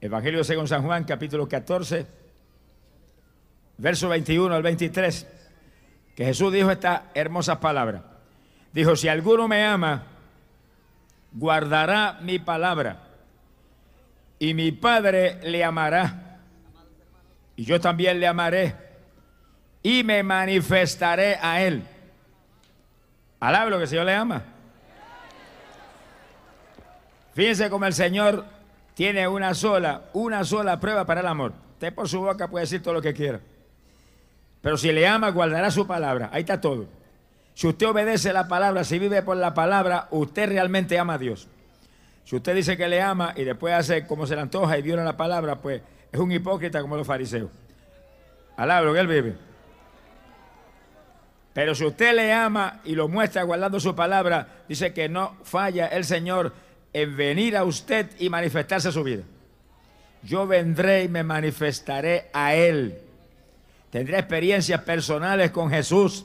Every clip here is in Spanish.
Evangelio según San Juan, capítulo 14, verso 21 al 23, que Jesús dijo estas hermosas palabras. Dijo, si alguno me ama, guardará mi palabra, y mi Padre le amará, y yo también le amaré, y me manifestaré a él. Alablo que el Señor le ama. Fíjense cómo el Señor tiene una sola, una sola prueba para el amor. Usted por su boca puede decir todo lo que quiera. Pero si le ama, guardará su palabra. Ahí está todo. Si usted obedece la palabra, si vive por la palabra, usted realmente ama a Dios. Si usted dice que le ama y después hace como se le antoja y viola la palabra, pues es un hipócrita como los fariseos. Alabro que él vive. Pero si usted le ama y lo muestra guardando su palabra, dice que no falla el Señor en venir a usted y manifestarse su vida. Yo vendré y me manifestaré a Él. Tendré experiencias personales con Jesús.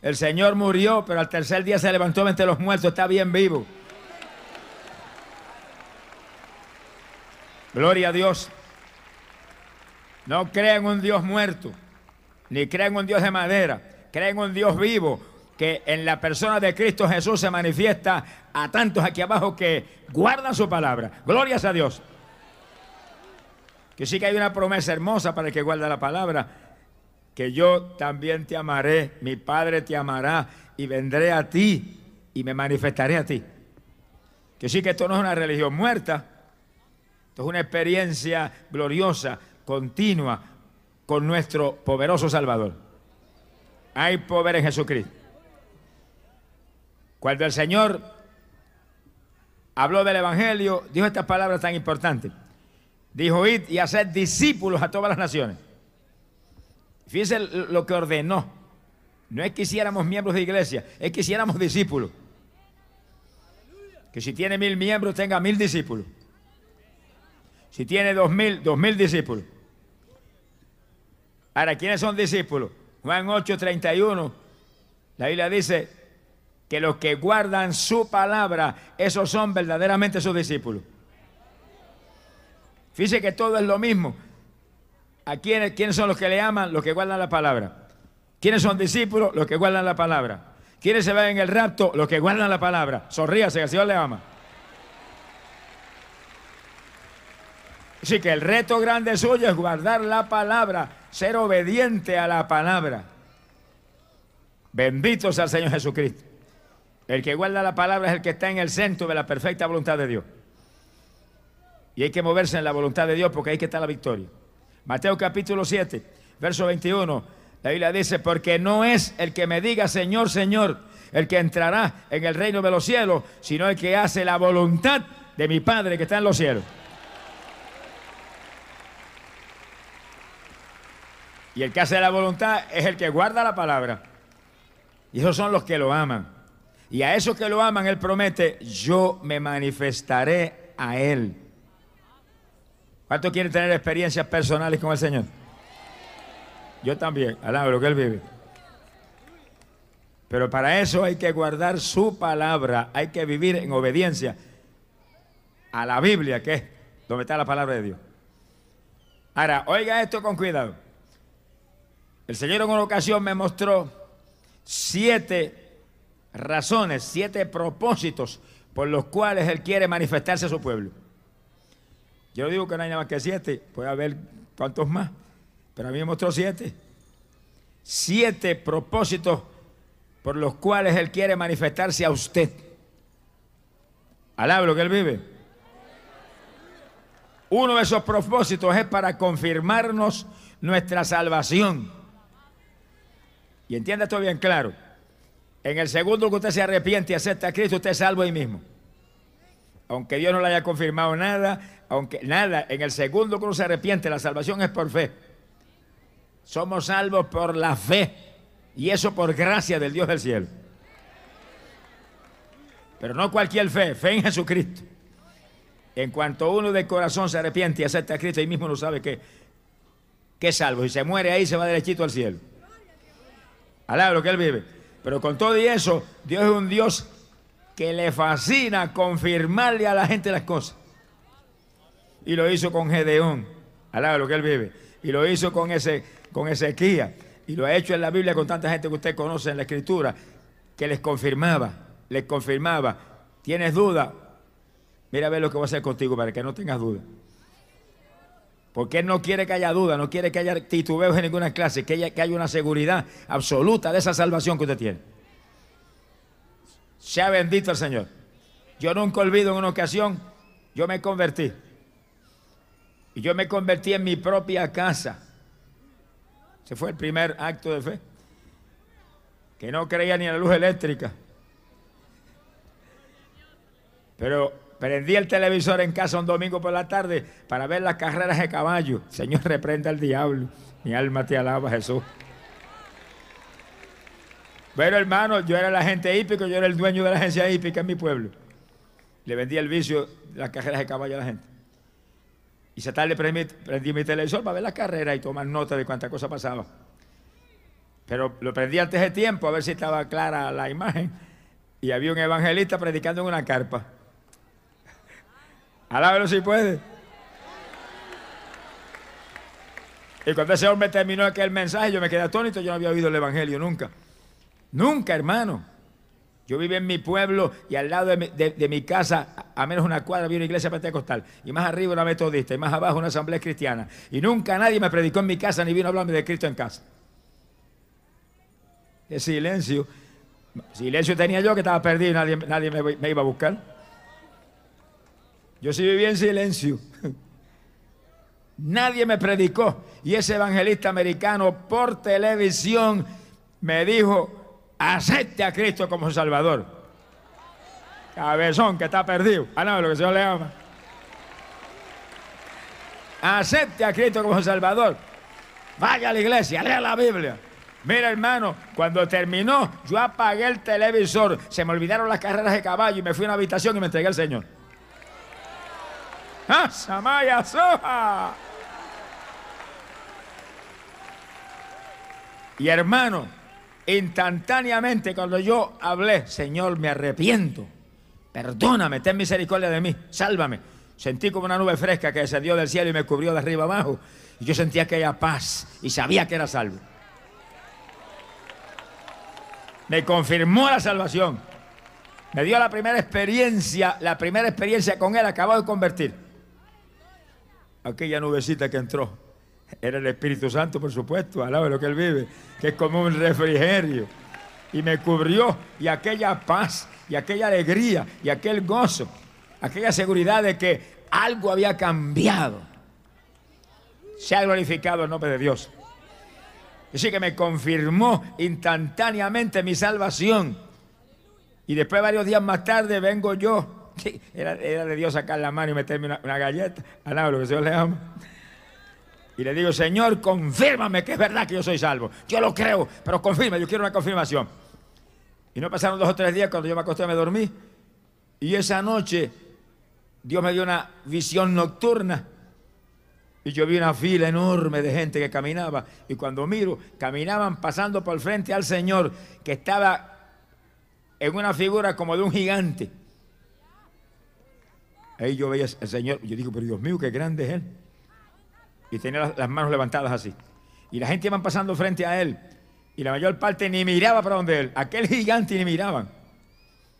El Señor murió, pero al tercer día se levantó entre los muertos, está bien vivo. Gloria a Dios. No crean un Dios muerto, ni crean un Dios de madera, crean un Dios vivo, que en la persona de Cristo Jesús se manifiesta a tantos aquí abajo que guardan su palabra. Glorias a Dios. Que sí que hay una promesa hermosa para el que guarda la palabra, que yo también te amaré, mi Padre te amará y vendré a ti y me manifestaré a ti. Que sí que esto no es una religión muerta, esto es una experiencia gloriosa, continua, con nuestro poderoso Salvador. Hay poder en Jesucristo. Cuando el Señor habló del Evangelio, dijo estas palabras tan importantes. Dijo, id y hacer discípulos a todas las naciones. Fíjense lo que ordenó. No es que hiciéramos miembros de iglesia, es que hiciéramos discípulos. Que si tiene mil miembros, tenga mil discípulos. Si tiene dos mil, dos mil discípulos. Ahora, ¿quiénes son discípulos? Juan 8, 31. La Biblia dice, que los que guardan su palabra, esos son verdaderamente sus discípulos. Fíjese que todo es lo mismo. ¿A quiénes, quiénes son los que le aman? Los que guardan la palabra. ¿Quiénes son discípulos? Los que guardan la palabra. ¿Quiénes se ven en el rapto? Los que guardan la palabra. Sonríase, que el Señor le ama. Así que el reto grande suyo es guardar la palabra, ser obediente a la palabra. Bendito sea el Señor Jesucristo. El que guarda la palabra es el que está en el centro de la perfecta voluntad de Dios. Y hay que moverse en la voluntad de Dios porque ahí que está la victoria. Mateo capítulo 7, verso 21. La Biblia dice, porque no es el que me diga Señor, Señor, el que entrará en el reino de los cielos, sino el que hace la voluntad de mi Padre que está en los cielos. Y el que hace la voluntad es el que guarda la palabra. Y esos son los que lo aman. Y a esos que lo aman, Él promete, yo me manifestaré a Él. ¿Cuántos quieren tener experiencias personales con el Señor? Yo también, alabo lo que Él vive. Pero para eso hay que guardar su palabra, hay que vivir en obediencia a la Biblia, que es donde está la palabra de Dios. Ahora, oiga esto con cuidado. El Señor en una ocasión me mostró siete razones, siete propósitos por los cuales Él quiere manifestarse a su pueblo. Yo digo que no hay nada más que siete, puede haber cuantos más, pero a mí me mostró siete. Siete propósitos por los cuales Él quiere manifestarse a usted. Alabro que Él vive. Uno de esos propósitos es para confirmarnos nuestra salvación. Y entienda esto bien claro. En el segundo que usted se arrepiente y acepta a Cristo, usted es salvo ahí mismo. aunque Dios no le haya confirmado nada, aunque nada, en el segundo que uno se arrepiente, la salvación es por fe. Somos salvos por la fe y eso por gracia del Dios del cielo. Pero no cualquier fe, fe en Jesucristo. En cuanto uno de corazón se arrepiente y acepta a Cristo, ahí mismo no sabe que, que es salvo. Y se muere ahí, se va derechito al cielo. Alaba lo que él vive. Pero con todo y eso, Dios es un Dios que le fascina confirmarle a la gente las cosas. Y lo hizo con Gedeón. Alaba lo que él vive. Y lo hizo con, ese, con Ezequiel. Y lo ha hecho en la Biblia con tanta gente que usted conoce en la Escritura, que les confirmaba, les confirmaba. ¿Tienes duda? Mira a ver lo que voy a hacer contigo para que no tengas duda. Porque Él no quiere que haya duda, no quiere que haya titubeos en ninguna clase, que haya, que haya una seguridad absoluta de esa salvación que usted tiene. Sea bendito el Señor. Yo nunca olvido en una ocasión, yo me convertí. Y yo me convertí en mi propia casa. Ese fue el primer acto de fe. Que no creía ni en la luz eléctrica. Pero prendí el televisor en casa un domingo por la tarde para ver las carreras de caballo. Señor, reprenda al diablo. Mi alma te alaba, Jesús. Bueno, hermano, yo era el agente hípico, yo era el dueño de la agencia hípica en mi pueblo. Le vendí el vicio de las carreras de caballo a la gente. Y esa tarde prendí, prendí mi televisor para ver las carreras y tomar nota de cuánta cosa pasaba. Pero lo prendí antes de tiempo a ver si estaba clara la imagen. Y había un evangelista predicando en una carpa. Alábelo si puede. Y cuando ese hombre terminó aquel mensaje, yo me quedé atónito, yo no había oído el Evangelio nunca. Nunca, hermano. Yo vivía en mi pueblo y al lado de mi, casa, a menos una cuadra, había una iglesia pentecostal. Y más arriba una metodista. Y más abajo una asamblea cristiana. Y nunca nadie me predicó en mi casa ni vino a hablarme de Cristo en casa. Qué silencio. Silencio tenía yo que estaba perdido y nadie, nadie me, me iba a buscar. Yo sí vivía en silencio. Nadie me predicó. Y ese evangelista americano por televisión me dijo, acepte a Cristo como Salvador. Cabezón que está perdido. Ah, no, lo que Señor le ama. Acepte a Cristo como Salvador. Vaya a la iglesia, lea la Biblia. Mira, hermano, cuando terminó, yo apagué el televisor, se me olvidaron las carreras de caballo y me fui a una habitación y me entregué al Señor. ¡Ah, Samaya Soja! Y hermano, instantáneamente cuando yo hablé, Señor, me arrepiento, perdóname, ten misericordia de mí, sálvame. Sentí como una nube fresca que descendió del cielo y me cubrió de arriba abajo. Y yo sentía aquella paz y sabía que era salvo. Me confirmó la salvación. Me dio la primera experiencia, la primera experiencia con él, acabo de convertir. Aquella nubecita que entró era el Espíritu Santo, por supuesto, al lado lo que él vive, que es como un refrigerio. Y me cubrió, y aquella paz, y aquella alegría, y aquel gozo, aquella seguridad de que algo había cambiado. Se ha glorificado el nombre de Dios. Así que me confirmó instantáneamente mi salvación. Y después, varios días más tarde, vengo yo. Era, de Dios sacar la mano y meterme una, galleta. Al lo que Dios le ama. Y le digo, Señor, confírmame que es verdad que yo soy salvo. Yo lo creo, pero confirma, yo quiero una confirmación. Y no pasaron dos o tres días cuando yo me acosté me dormí. Y esa noche Dios me dio una visión nocturna. Y yo vi una fila enorme de gente que caminaba. Y cuando miro, caminaban pasando por frente al Señor, que estaba en una figura como de un gigante. Ahí yo veía al Señor. Yo digo, pero Dios mío, qué grande es Él. Y tenía las, manos levantadas así. Y la gente iba pasando frente a Él. Y la mayor parte ni miraba para donde Él. Aquel gigante ni miraban.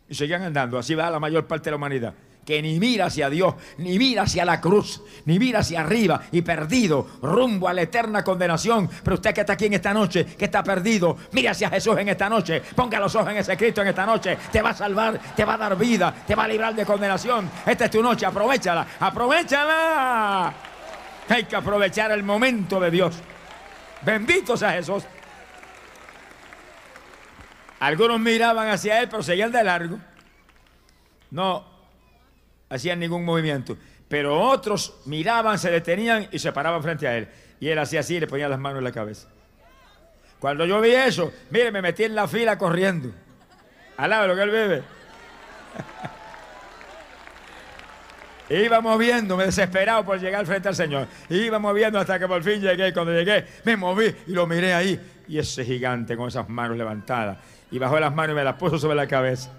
Y seguían andando. Así va la mayor parte de la humanidad que ni mira hacia Dios, ni mira hacia la cruz, ni mira hacia arriba y perdido, rumbo a la eterna condenación. Pero usted que está aquí en esta noche, que está perdido, mira hacia Jesús en esta noche, ponga los ojos en ese Cristo en esta noche, te va a salvar, te va a dar vida, te va a librar de condenación. Esta es tu noche, aprovechala, aprovechala. Hay que aprovechar el momento de Dios. Bendito sea Jesús. Algunos miraban hacia él, pero seguían de largo. No, hacían ningún movimiento. Pero otros miraban, se detenían y se paraban frente a él. Y él hacía así y le ponía las manos en la cabeza. Cuando yo vi eso, mire, me metí en la fila corriendo. Alaba lo que él vive. Iba moviéndome desesperado por llegar frente al Señor. Iba moviendo hasta que por fin llegué. Cuando llegué, me moví y lo miré ahí. Y ese gigante con esas manos levantadas. Y bajó las manos y me las puso sobre la cabeza.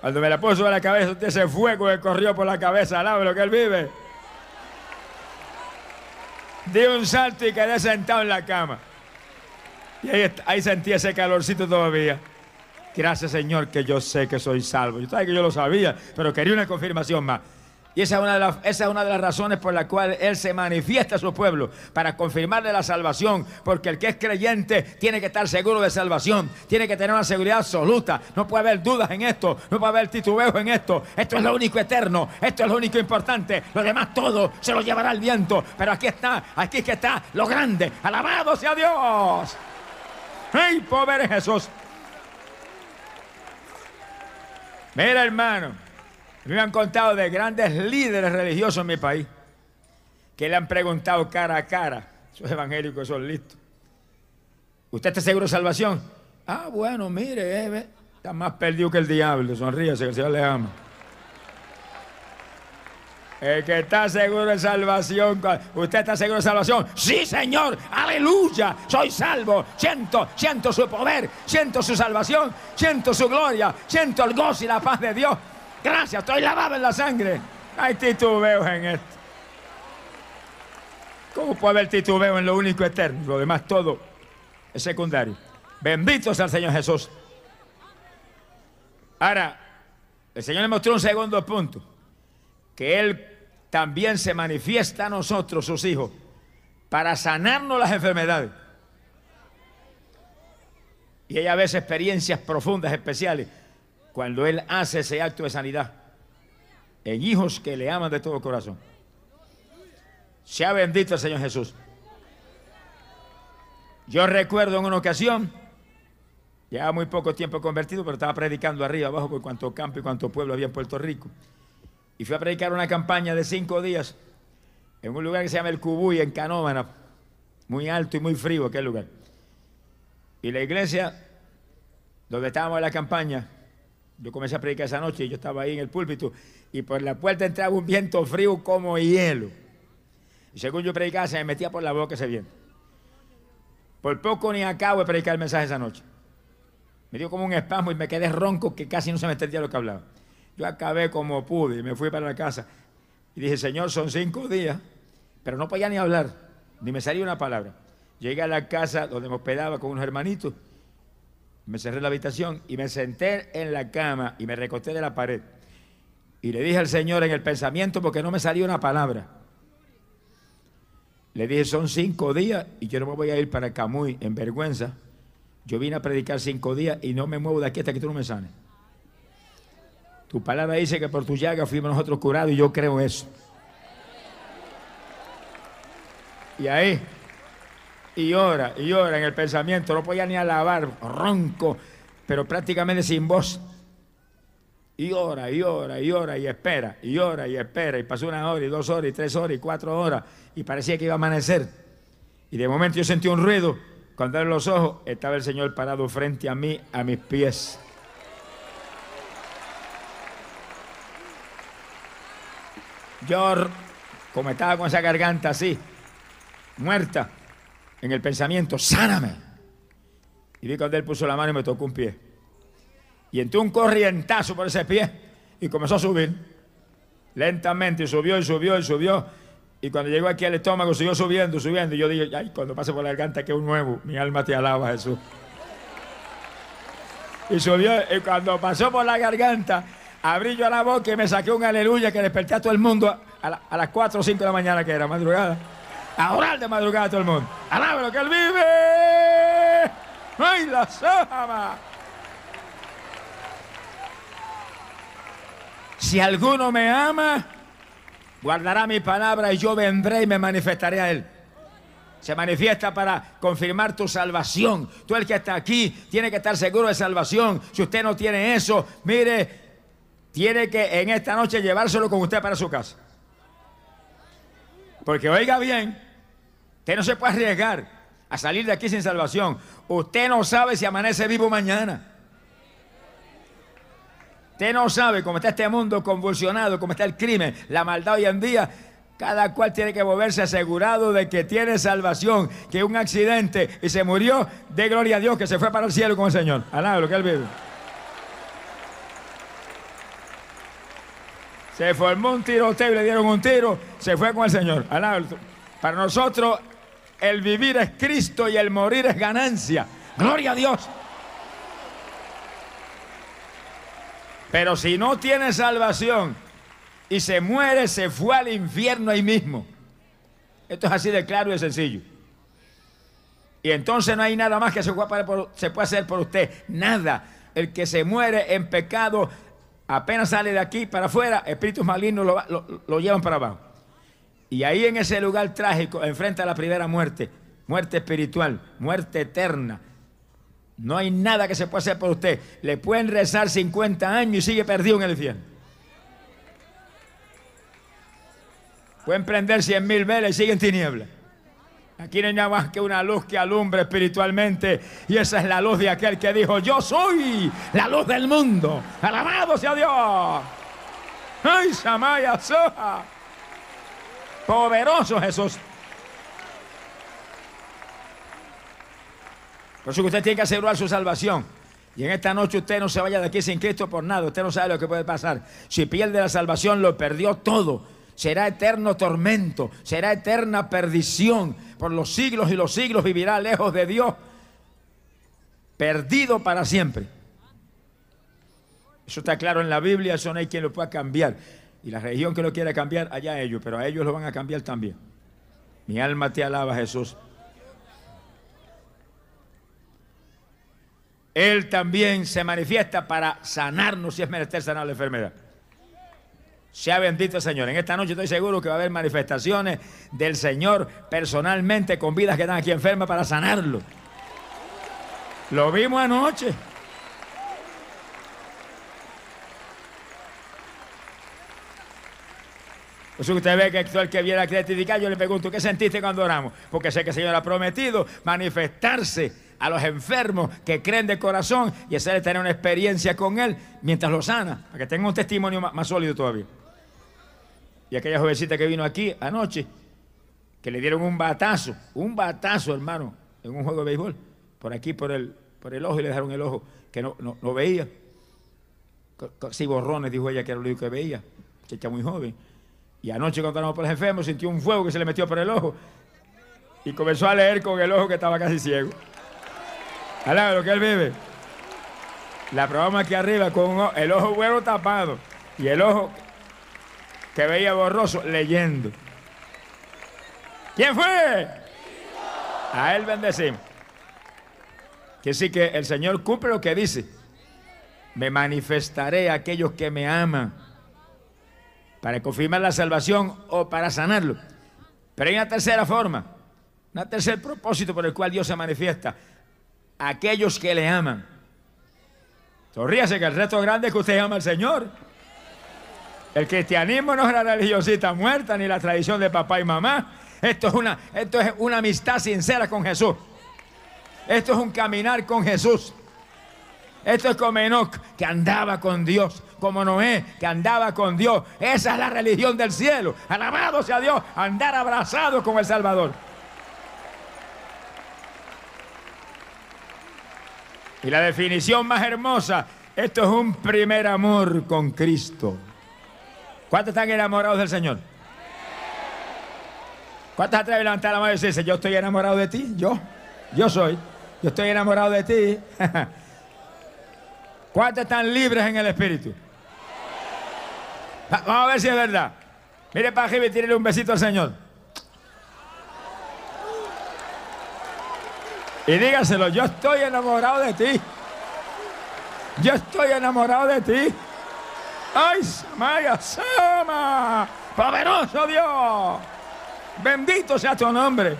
Cuando me la puso sobre la cabeza, ese fuego que corrió por la cabeza. Alaba lo que él vive. Di un salto y quedé sentado en la cama. Y ahí sentí ese calorcito todavía. Gracias Señor que yo sé que soy salvo. Yo sabía que yo lo sabía, pero quería una confirmación más. Y esa es, una de las, razones por las cuales Él se manifiesta a su pueblo, para confirmarle la salvación, porque el que es creyente tiene que estar seguro de salvación, tiene que tener una seguridad absoluta, no puede haber dudas en esto, no puede haber titubeos en esto, esto es lo único eterno, esto es lo único importante, lo demás todo se lo llevará el viento, pero aquí está, aquí es que está lo grande, alabado sea Dios. ¡Ay, pobre Jesús! Mira, hermano, me han contado de grandes líderes religiosos en mi país que le han preguntado cara a cara, esos evangélicos son listos. ¿Usted está seguro de salvación? Ah, bueno, mire, eh, está más perdido que el diablo, sonríese que el Señor le ama. El que está seguro de salvación, ¿usted está seguro de salvación? Sí, Señor, aleluya, soy salvo, siento, siento su poder, siento su salvación, siento su gloria, siento el gozo y la paz de Dios. Gracias, estoy lavado en la sangre. Hay titubeos en esto. ¿Cómo puede haber titubeo en lo único eterno? Lo demás todo es secundario. Bendito sea el Señor Jesús. Ahora, el Señor le mostró un segundo punto que Él también se manifiesta a nosotros, sus hijos, para sanarnos las enfermedades. Y hay a veces experiencias profundas, especiales, cuando Él hace ese acto de sanidad en hijos que le aman de todo corazón. Sea bendito el Señor Jesús. Yo recuerdo en una ocasión, ya muy poco tiempo convertido, pero estaba predicando arriba, abajo, por cuanto campo y cuanto pueblo había en Puerto Rico y fui a predicar una campaña de cinco días en un lugar que se llama el Cubuy, en Canómana, muy alto y muy frío aquel lugar. Y la iglesia, donde estábamos en la campaña, yo comencé a predicar esa noche y yo estaba ahí en el púlpito y por la puerta entraba un viento frío como hielo. Y según yo predicaba, se me metía por la boca ese viento. Por poco ni acabo de predicar el mensaje esa noche. Me dio como un espasmo y me quedé ronco que casi no se me entendía lo que hablaba. Yo acabé como pude y me fui para la casa. Y dije, Señor, son cinco días, pero no podía ni hablar, ni me salía una palabra. Llegué a la casa donde me hospedaba con unos hermanitos, me cerré la habitación y me senté en la cama y me recosté de la pared. Y le dije al Señor en el pensamiento, porque no me salió una palabra. Le dije, son cinco días y yo no me voy a ir para Camuy en vergüenza. Yo vine a predicar cinco días y no me muevo de aquí hasta que tú no me sanes. Tu palabra dice que por tu llaga fuimos nosotros curados y yo creo eso. Y ahí, y ora, y ora en el pensamiento, no podía ni alabar, ronco, pero prácticamente sin voz. Y ora, y ora, y ora, y espera, y ora, y espera, y pasó una hora, y dos horas, y tres horas, y cuatro horas, y parecía que iba a amanecer. Y de momento yo sentí un ruido, cuando abrí los ojos, estaba el Señor parado frente a mí, a mis pies. Yo, como estaba con esa garganta así, muerta, en el pensamiento, sáname. Y vi cuando él puso la mano y me tocó un pie. Y entró un corrientazo por ese pie y comenzó a subir. Lentamente, subió y subió y subió. Y cuando llegó aquí al estómago, siguió subiendo, subiendo. Y yo dije, ay, cuando pase por la garganta, que un nuevo. Mi alma te alaba, Jesús. Y subió, y cuando pasó por la garganta, abrí yo la boca y me saqué un aleluya que desperté a todo el mundo a, las 4 o 5 de la mañana que era, madrugada. A orar de madrugada a todo el mundo. Alaba lo que él vive. ¡Ay, la sama! Si alguno me ama, guardará mi palabra y yo vendré y me manifestaré a él. Se manifiesta para confirmar tu salvación. Tú el que está aquí tiene que estar seguro de salvación. Si usted no tiene eso, mire, tiene que en esta noche llevárselo con usted para su casa. Porque oiga bien, usted no se puede arriesgar a salir de aquí sin salvación. Usted no sabe si amanece vivo mañana. Usted no sabe cómo está este mundo convulsionado, cómo está el crimen, la maldad hoy en día. Cada cual tiene que volverse asegurado de que tiene salvación, que un accidente y se murió, de gloria a Dios que se fue para el cielo con el Señor. Alá, lo que él vive. Se formó un tiroteo y le dieron un tiro, se fue con el Señor. Alá, para nosotros el vivir es Cristo y el morir es ganancia. Gloria a Dios. Pero si no tiene salvación y se muere, se fue al infierno ahí mismo. Esto es así de claro y de sencillo. Y entonces no hay nada más que se pueda, hacer por usted. Nada. El que se muere en pecado, apenas sale de aquí para afuera, espíritus malignos lo, lo llevan para abajo. Y ahí en ese lugar trágico, enfrente a la primera muerte, muerte espiritual, muerte eterna, no hay nada que se pueda hacer por usted. Le pueden rezar 50 años y sigue perdido en el infierno. Pueden prender 100 mil velas y sigue en tinieblas. Aquí no hay más que una luz que alumbre espiritualmente. Y esa es la luz de aquel que dijo, yo soy la luz del mundo. Alabado sea Dios. Ay, Samaya Soja. Poderoso Jesús. Por eso que usted tiene que asegurar su salvación. Y en esta noche usted no se vaya de aquí sin Cristo por nada. Usted no sabe lo que puede pasar. Si pierde la salvación, lo perdió todo. Será eterno tormento, será eterna perdición. Por los siglos y los siglos vivirá lejos de Dios, perdido para siempre. Eso está claro en la Biblia, eso no hay quien lo pueda cambiar. Y la religión que lo quiere cambiar, allá ellos, pero a ellos lo van a cambiar también. Mi alma te alaba, Jesús. Él también se manifiesta para sanarnos si es menester sanar la enfermedad. Sea bendito Señor. En esta noche estoy seguro que va a haber manifestaciones del Señor personalmente con vidas que están aquí enfermas para sanarlo. Lo vimos anoche. Por eso usted ve que el que viene a criticar, yo le pregunto, ¿qué sentiste cuando oramos? Porque sé que el Señor ha prometido manifestarse a los enfermos que creen de corazón y hacerle tener una experiencia con Él mientras lo sana, para que tenga un testimonio más, sólido todavía. Y aquella jovencita que vino aquí anoche, que le dieron un batazo, un batazo, hermano, en un juego de béisbol, por aquí, por el, por el ojo, y le dejaron el ojo que no, no, veía. Casi borrones, dijo ella, que era lo único que veía. Chica muy joven. Y anoche cuando estábamos por los enfermos, sintió un fuego que se le metió por el ojo. Y comenzó a leer con el ojo que estaba casi ciego. Alá, lo que él vive. La probamos aquí arriba con el ojo bueno tapado y el ojo que veía borroso leyendo. ¿Quién fue? A él bendecimos. Que sí que el Señor cumple lo que dice. Me manifestaré a aquellos que me aman para confirmar la salvación o para sanarlo. Pero hay una tercera forma, un tercer propósito por el cual Dios se manifiesta aquellos que le aman. Sonríase que el resto grande es que usted ama al Señor. El cristianismo no es la religiosita muerta ni la tradición de papá y mamá. Esto es una, esto es una amistad sincera con Jesús. Esto es un caminar con Jesús. Esto es como Enoch, que andaba con Dios, como Noé, que andaba con Dios. Esa es la religión del cielo. Alabado sea Dios, andar abrazado con el Salvador. Y la definición más hermosa, esto es un primer amor con Cristo. ¿Cuántos están enamorados del Señor? ¿Cuántos atreven a levantar la mano y decirse, yo estoy enamorado de ti? Yo, yo soy. Yo estoy enamorado de ti. ¿Cuántos están libres en el Espíritu? Vamos a ver si es verdad. Mire para arriba y tírele un besito al Señor. Y dígaselo, yo estoy enamorado de ti. Yo estoy enamorado de ti. ¡Ay, Samaya, Sama! ¡Poderoso Dios! Bendito sea tu nombre.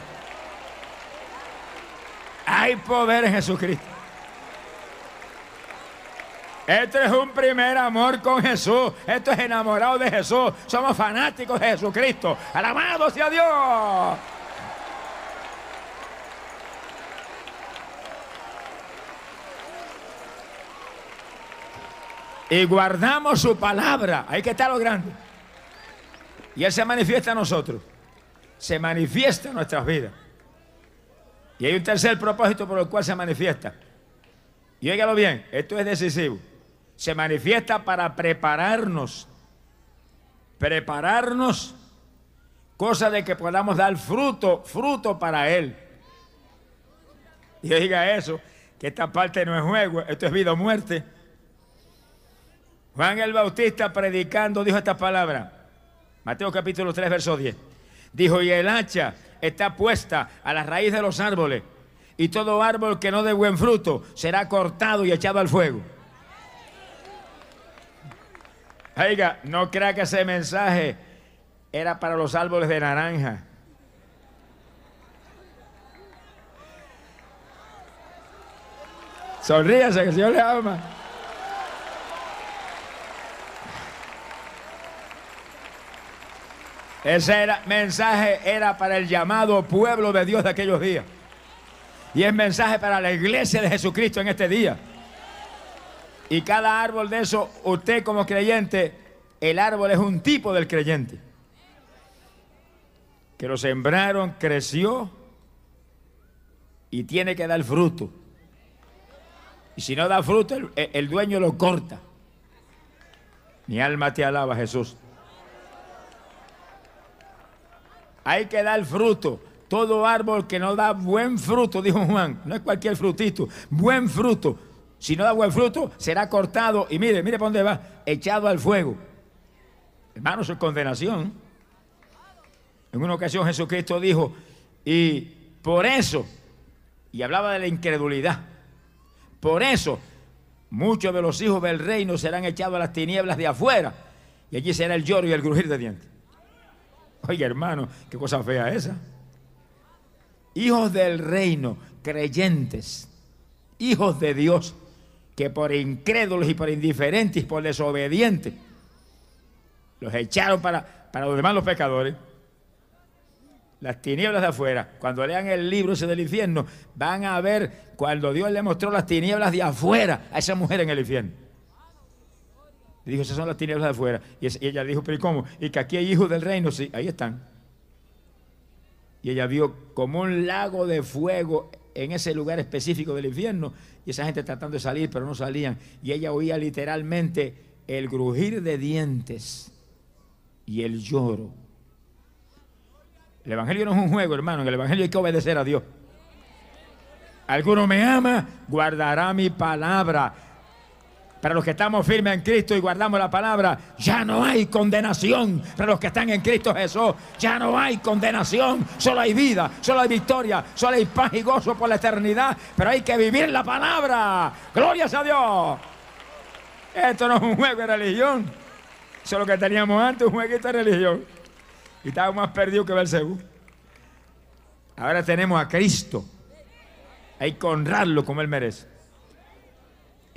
Hay poder en Jesucristo. Esto es un primer amor con Jesús. Esto es enamorado de Jesús. Somos fanáticos de Jesucristo. Alabado sea Dios. Y guardamos su palabra. Ahí que está lo grande. Y Él se manifiesta a nosotros. Se manifiesta en nuestras vidas. Y hay un tercer propósito por el cual se manifiesta. Y óigalo bien, esto es decisivo se manifiesta para prepararnos, prepararnos, cosa de que podamos dar fruto, fruto para Él. Y diga eso, que esta parte no es juego, esto es vida o muerte. Juan el Bautista predicando dijo esta palabra, Mateo capítulo 3, verso 10. Dijo, y el hacha está puesta a la raíz de los árboles, y todo árbol que no dé buen fruto será cortado y echado al fuego. Oiga, no crea que ese mensaje era para los árboles de naranja. Sonríase que el Señor le ama. Ese mensaje era para el llamado pueblo de Dios de aquellos días. Y es mensaje para la iglesia de Jesucristo en este día. Y cada árbol de eso, usted como creyente, el árbol es un tipo del creyente. Que lo sembraron, creció y tiene que dar fruto. Y si no da fruto, el, dueño lo corta. Mi alma te alaba, Jesús. Hay que dar fruto. Todo árbol que no da buen fruto, dijo Juan, no es cualquier frutito, buen fruto si no da buen fruto, será cortado y mire, mire por dónde va, echado al fuego. Hermano, es condenación. En una ocasión Jesucristo dijo, y por eso, y hablaba de la incredulidad, por eso muchos de los hijos del reino serán echados a las tinieblas de afuera, y allí será el lloro y el crujir de dientes. Oye, hermano, qué cosa fea esa. Hijos del reino, creyentes, hijos de Dios que por incrédulos y por indiferentes y por desobedientes los echaron para, para los demás los pecadores. Las tinieblas de afuera, cuando lean el libro ese del infierno, van a ver cuando Dios le mostró las tinieblas de afuera a esa mujer en el infierno. Dijo, esas son las tinieblas de afuera. Y, ella dijo, pero ¿y cómo? Y que aquí hay hijos del reino, sí, ahí están. Y ella vio como un lago de fuego en ese lugar específico del infierno y esa gente tratando de salir, pero no salían. Y ella oía literalmente el grujir de dientes y el lloro. El Evangelio no es un juego, hermano. En el Evangelio hay que obedecer a Dios. Alguno me ama, guardará mi palabra. Para los que estamos firmes en Cristo y guardamos la palabra, ya no hay condenación. Para los que están en Cristo Jesús, ya no hay condenación. Solo hay vida, solo hay victoria, solo hay paz y gozo por la eternidad. Pero hay que vivir la palabra. Glorias a Dios. Esto no es un juego de religión. Eso es lo que teníamos antes, un jueguito de religión. Y estábamos más perdidos que Belcebú. Ahora tenemos a Cristo. Hay que honrarlo como Él merece.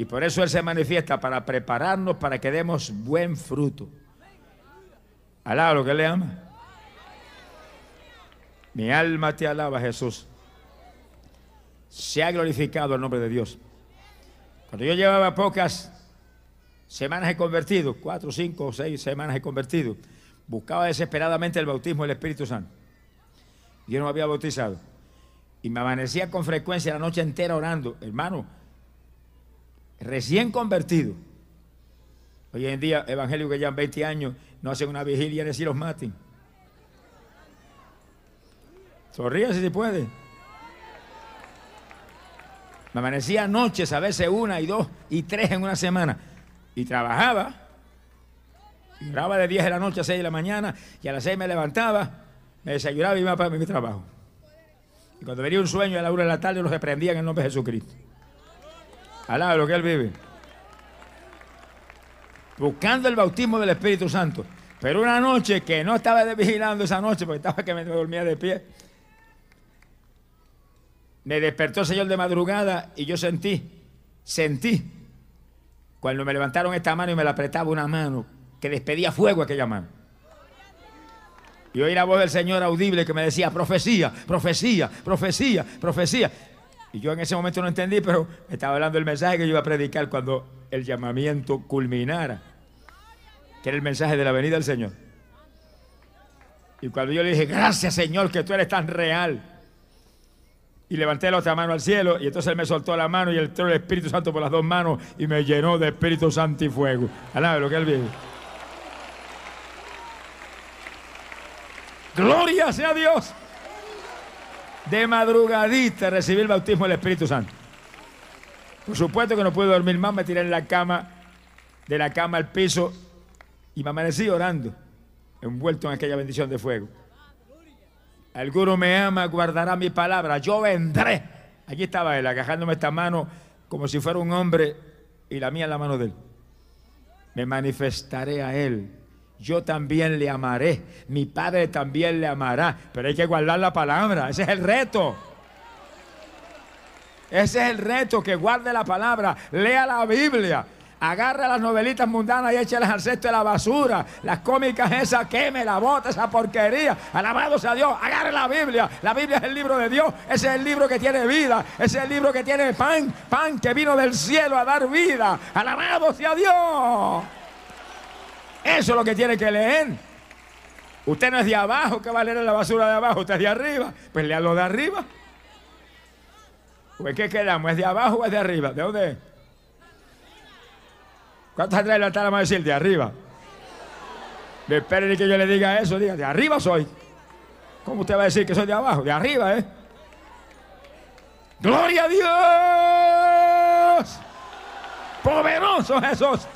Y por eso Él se manifiesta para prepararnos para que demos buen fruto. Alaba lo que le ama. Mi alma te alaba, Jesús. Se ha glorificado el nombre de Dios. Cuando yo llevaba pocas semanas he convertido, cuatro, cinco, seis semanas he convertido, buscaba desesperadamente el bautismo del Espíritu Santo. Yo no me había bautizado. Y me amanecía con frecuencia la noche entera orando. Hermano, recién convertido. Hoy en día, evangélicos que llevan 20 años no hacen una vigilia ni si los maten. Sonríe si puede. Amanecía noches, a veces una y dos y tres en una semana. Y trabajaba. Oraba de 10 de la noche a 6 de la mañana. Y a las 6 me levantaba, me desayunaba y iba para mi trabajo. Y cuando venía un sueño a la hora de la tarde, los reprendía en el nombre de Jesucristo. Alaba lo que Él vive. Buscando el bautismo del Espíritu Santo. Pero una noche que no estaba vigilando esa noche porque estaba que me dormía de pie. Me despertó el Señor de madrugada y yo sentí, sentí cuando me levantaron esta mano y me la apretaba una mano, que despedía fuego aquella mano. Y oí la voz del Señor audible que me decía, profecía, profecía, profecía, profecía. Y yo en ese momento no entendí, pero me estaba hablando el mensaje que yo iba a predicar cuando el llamamiento culminara, que era el mensaje de la venida del Señor. Y cuando yo le dije, gracias Señor, que tú eres tan real. Y levanté la otra mano al cielo y entonces él me soltó la mano y entró el Espíritu Santo por las dos manos y me llenó de Espíritu Santo y fuego. Alabe lo que él vive. Gloria sea Dios. De madrugadita recibí el bautismo del Espíritu Santo. Por supuesto que no pude dormir más, me tiré en la cama, de la cama al piso y me amanecí orando, envuelto en aquella bendición de fuego. Alguno me ama, guardará mi palabra, yo vendré. Aquí estaba él, agajándome esta mano como si fuera un hombre y la mía en la mano de él. Me manifestaré a él yo también le amaré, mi Padre también le amará, pero hay que guardar la palabra, ese es el reto. Ese es el reto, que guarde la palabra, lea la Biblia, agarre las novelitas mundanas y échelas al cesto de la basura, las cómicas esas, queme la bota, esa porquería, alabado sea Dios, agarre la Biblia, la Biblia es el libro de Dios, ese es el libro que tiene vida, ese es el libro que tiene pan, pan que vino del cielo a dar vida, alabado sea Dios. Eso es lo que tiene que leer. Usted no es de abajo, que va a leer la basura de abajo, usted es de arriba. Pues lea lo de arriba. Pues ¿qué quedamos? ¿Es de abajo o es de arriba? ¿De dónde es? ¿Cuántos atrás la vamos a decir? De arriba. Me esperen que yo le diga eso, diga, de arriba soy. ¿Cómo usted va a decir que soy de abajo? De arriba, ¿eh? ¡Gloria a Dios! ¡Poderoso Jesús!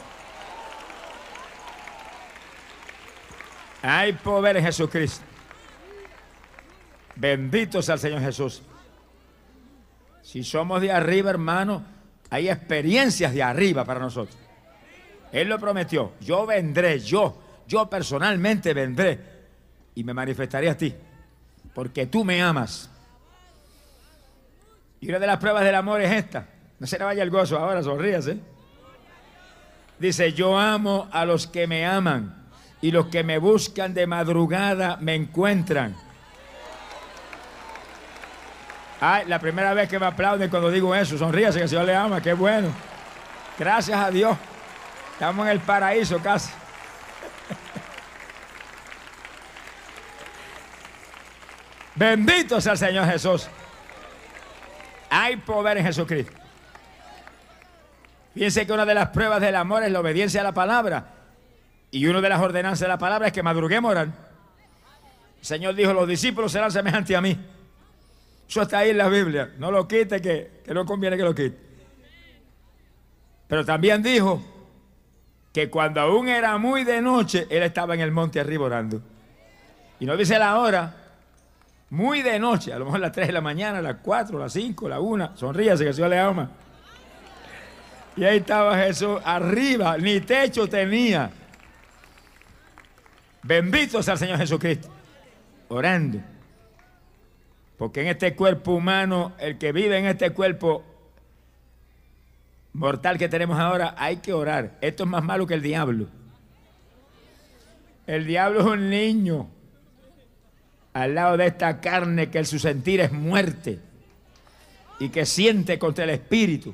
Hay poder en Jesucristo. Bendito sea el Señor Jesús. Si somos de arriba, hermano, hay experiencias de arriba para nosotros. Él lo prometió. Yo vendré, yo, yo personalmente vendré y me manifestaré a ti, porque tú me amas. Y una de las pruebas del amor es esta. No se le vaya el gozo ahora, sonríase. Dice, yo amo a los que me aman y los que me buscan de madrugada me encuentran. Ay, la primera vez que me aplauden cuando digo eso, sonríase que el Señor le ama, qué bueno. Gracias a Dios. Estamos en el paraíso casi. Bendito sea el Señor Jesús. Hay poder en Jesucristo. Fíjense que una de las pruebas del amor es la obediencia a la palabra. Y una de las ordenanzas de la palabra es que madruguemos orar. El Señor dijo, los discípulos serán semejantes a mí. Eso está ahí en la Biblia. No lo quite, que, que no conviene que lo quite. Pero también dijo que cuando aún era muy de noche, Él estaba en el monte arriba orando. Y no dice la hora, muy de noche, a lo mejor las 3 de la mañana, las 4, las 5, las 1. Sonríase que el Señor le ama. Y ahí estaba Jesús arriba, ni techo tenía. Bendito sea el Señor Jesucristo. Orando. Porque en este cuerpo humano, el que vive en este cuerpo mortal que tenemos ahora, hay que orar. Esto es más malo que el diablo. El diablo es un niño al lado de esta carne que en su sentir es muerte y que siente contra el espíritu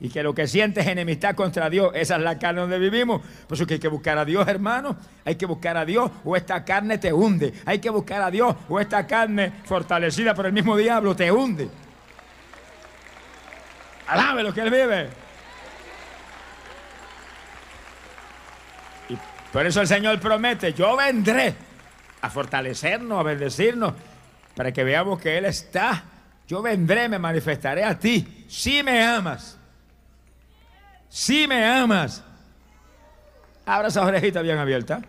y que lo que sientes es enemistad contra Dios, esa es la carne donde vivimos. Por eso que hay que buscar a Dios, hermano. Hay que buscar a Dios o esta carne te hunde. Hay que buscar a Dios o esta carne fortalecida por el mismo diablo te hunde. Alabe lo que Él vive. Y por eso el Señor promete, yo vendré a fortalecernos, a bendecirnos, para que veamos que Él está. Yo vendré, me manifestaré a ti, si me amas si me amas, abra esa orejita bien abierta.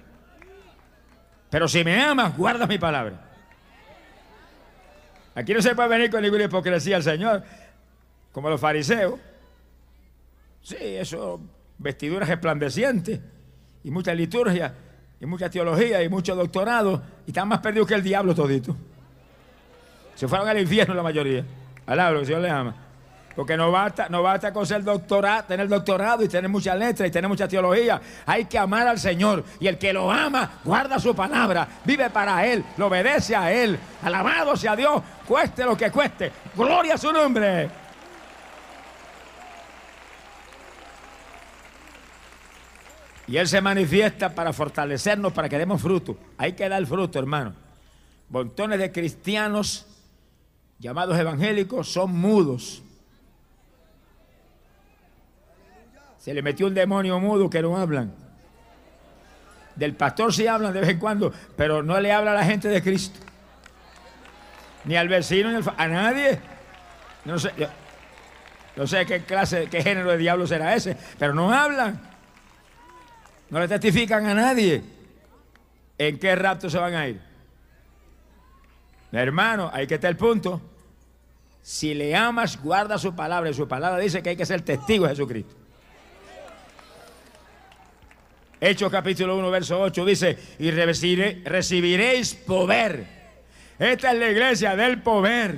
Pero si me amas, guarda mi palabra. Aquí no se puede venir con ninguna hipocresía al Señor, como los fariseos. Sí, eso, vestiduras resplandecientes, y mucha liturgia, y mucha teología, y mucho doctorado, y están más perdidos que el diablo todito. Se fueron al infierno la mayoría. Alabro, que el Señor les ama. Porque no basta, no basta con ser doctorado, tener doctorado y tener muchas letras y tener mucha teología. Hay que amar al Señor. Y el que lo ama, guarda su palabra, vive para Él, lo obedece a Él. Alabado sea Dios, cueste lo que cueste. Gloria a su nombre. Y Él se manifiesta para fortalecernos, para que demos fruto. Hay que dar fruto, hermano. Montones de cristianos llamados evangélicos son mudos. Se le metió un demonio mudo que no hablan. Del pastor sí hablan de vez en cuando, pero no le habla a la gente de Cristo. Ni al vecino, ni al a nadie. No sé, no sé qué clase, qué género de diablo será ese, pero no hablan. No le testifican a nadie. ¿En qué rapto se van a ir? Hermano, hay que estar el punto. Si le amas, guarda su palabra. Y su palabra dice que hay que ser testigo de Jesucristo. Hechos capítulo 1, verso 8 dice, y recibiréis poder. Esta es la iglesia del poder.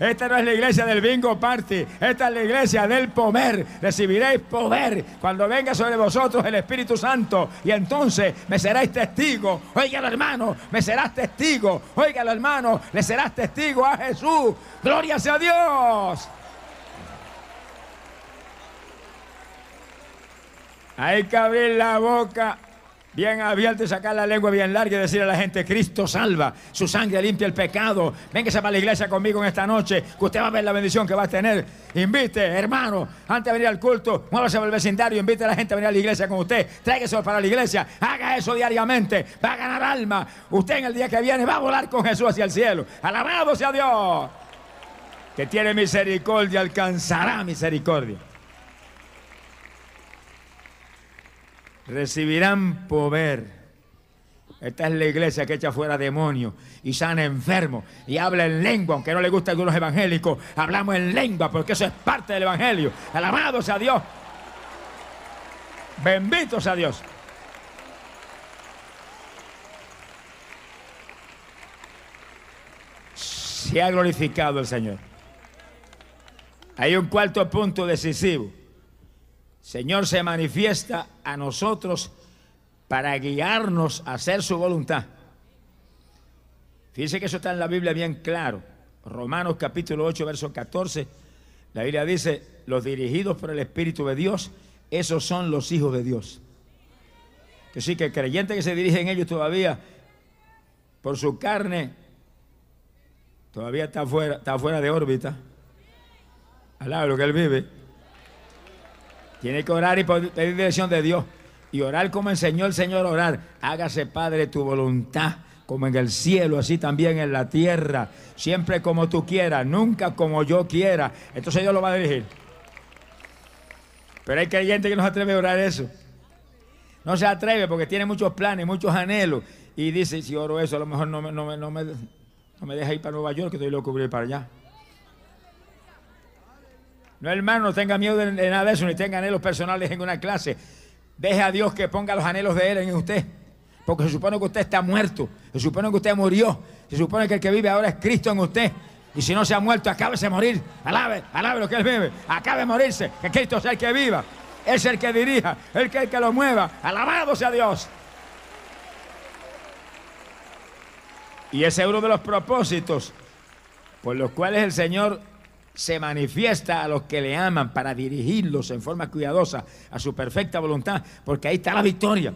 Esta no es la iglesia del bingo party. Esta es la iglesia del poder. Recibiréis poder cuando venga sobre vosotros el Espíritu Santo. Y entonces me seréis testigo. Óigalo, hermano, me serás testigo. Óigalo, hermano, le serás testigo a Jesús. Gloria sea a Dios. Hay que abrir la boca bien abierta y sacar la lengua bien larga y decir a la gente, Cristo salva, su sangre limpia el pecado. Véngase para la iglesia conmigo en esta noche, que usted va a ver la bendición que va a tener. Invite, hermano, antes de venir al culto, muévase por el vecindario, invite a la gente a venir a la iglesia con usted, tráigase para la iglesia, haga eso diariamente, va a ganar alma. Usted en el día que viene va a volar con Jesús hacia el cielo. Alabado sea Dios, que tiene misericordia, alcanzará misericordia. Recibirán poder. Esta es la iglesia que echa fuera demonios y sana enfermos y habla en lengua, aunque no le gusta a algunos evangélicos, hablamos en lengua porque eso es parte del evangelio. Alabado sea Dios. Bendito sea Dios. Se ha glorificado el Señor. Hay un cuarto punto decisivo. Señor se manifiesta a nosotros para guiarnos a hacer su voluntad. Fíjense que eso está en la Biblia bien claro. Romanos capítulo 8, verso 14. La Biblia dice, los dirigidos por el Espíritu de Dios, esos son los hijos de Dios. Que sí, que el creyente que se dirige en ellos todavía, por su carne, todavía está fuera, está fuera de órbita. Alaba lo que él vive. Tiene que orar y pedir dirección de Dios. Y orar como enseñó el Señor orar. Hágase, Padre, tu voluntad, como en el cielo, así también en la tierra. Siempre como tú quieras, nunca como yo quiera. Entonces Dios lo va a dirigir. Pero hay creyentes que no se atreve a orar eso. No se atreve porque tiene muchos planes, muchos anhelos. Y dice, si oro eso, a lo mejor no me, no no me, no me deja ir para Nueva York, que estoy loco de ir para allá. No, hermano, no tenga miedo de, nada de eso, ni tenga anhelos personales en una clase. Deje a Dios que ponga los anhelos de Él en usted. Porque se supone que usted está muerto. Se supone que usted murió. Se supone que el que vive ahora es Cristo en usted. Y si no se ha muerto, acábese de morir. Alabe, alabe lo que Él vive. Acabe de morirse. Que Cristo sea el que viva. Es el que dirija. El que, el que lo mueva. Alabado sea Dios. Y ese es uno de los propósitos por los cuales el Señor se manifiesta a los que le aman para dirigirlos en forma cuidadosa a su perfecta voluntad, porque ahí está la victoria.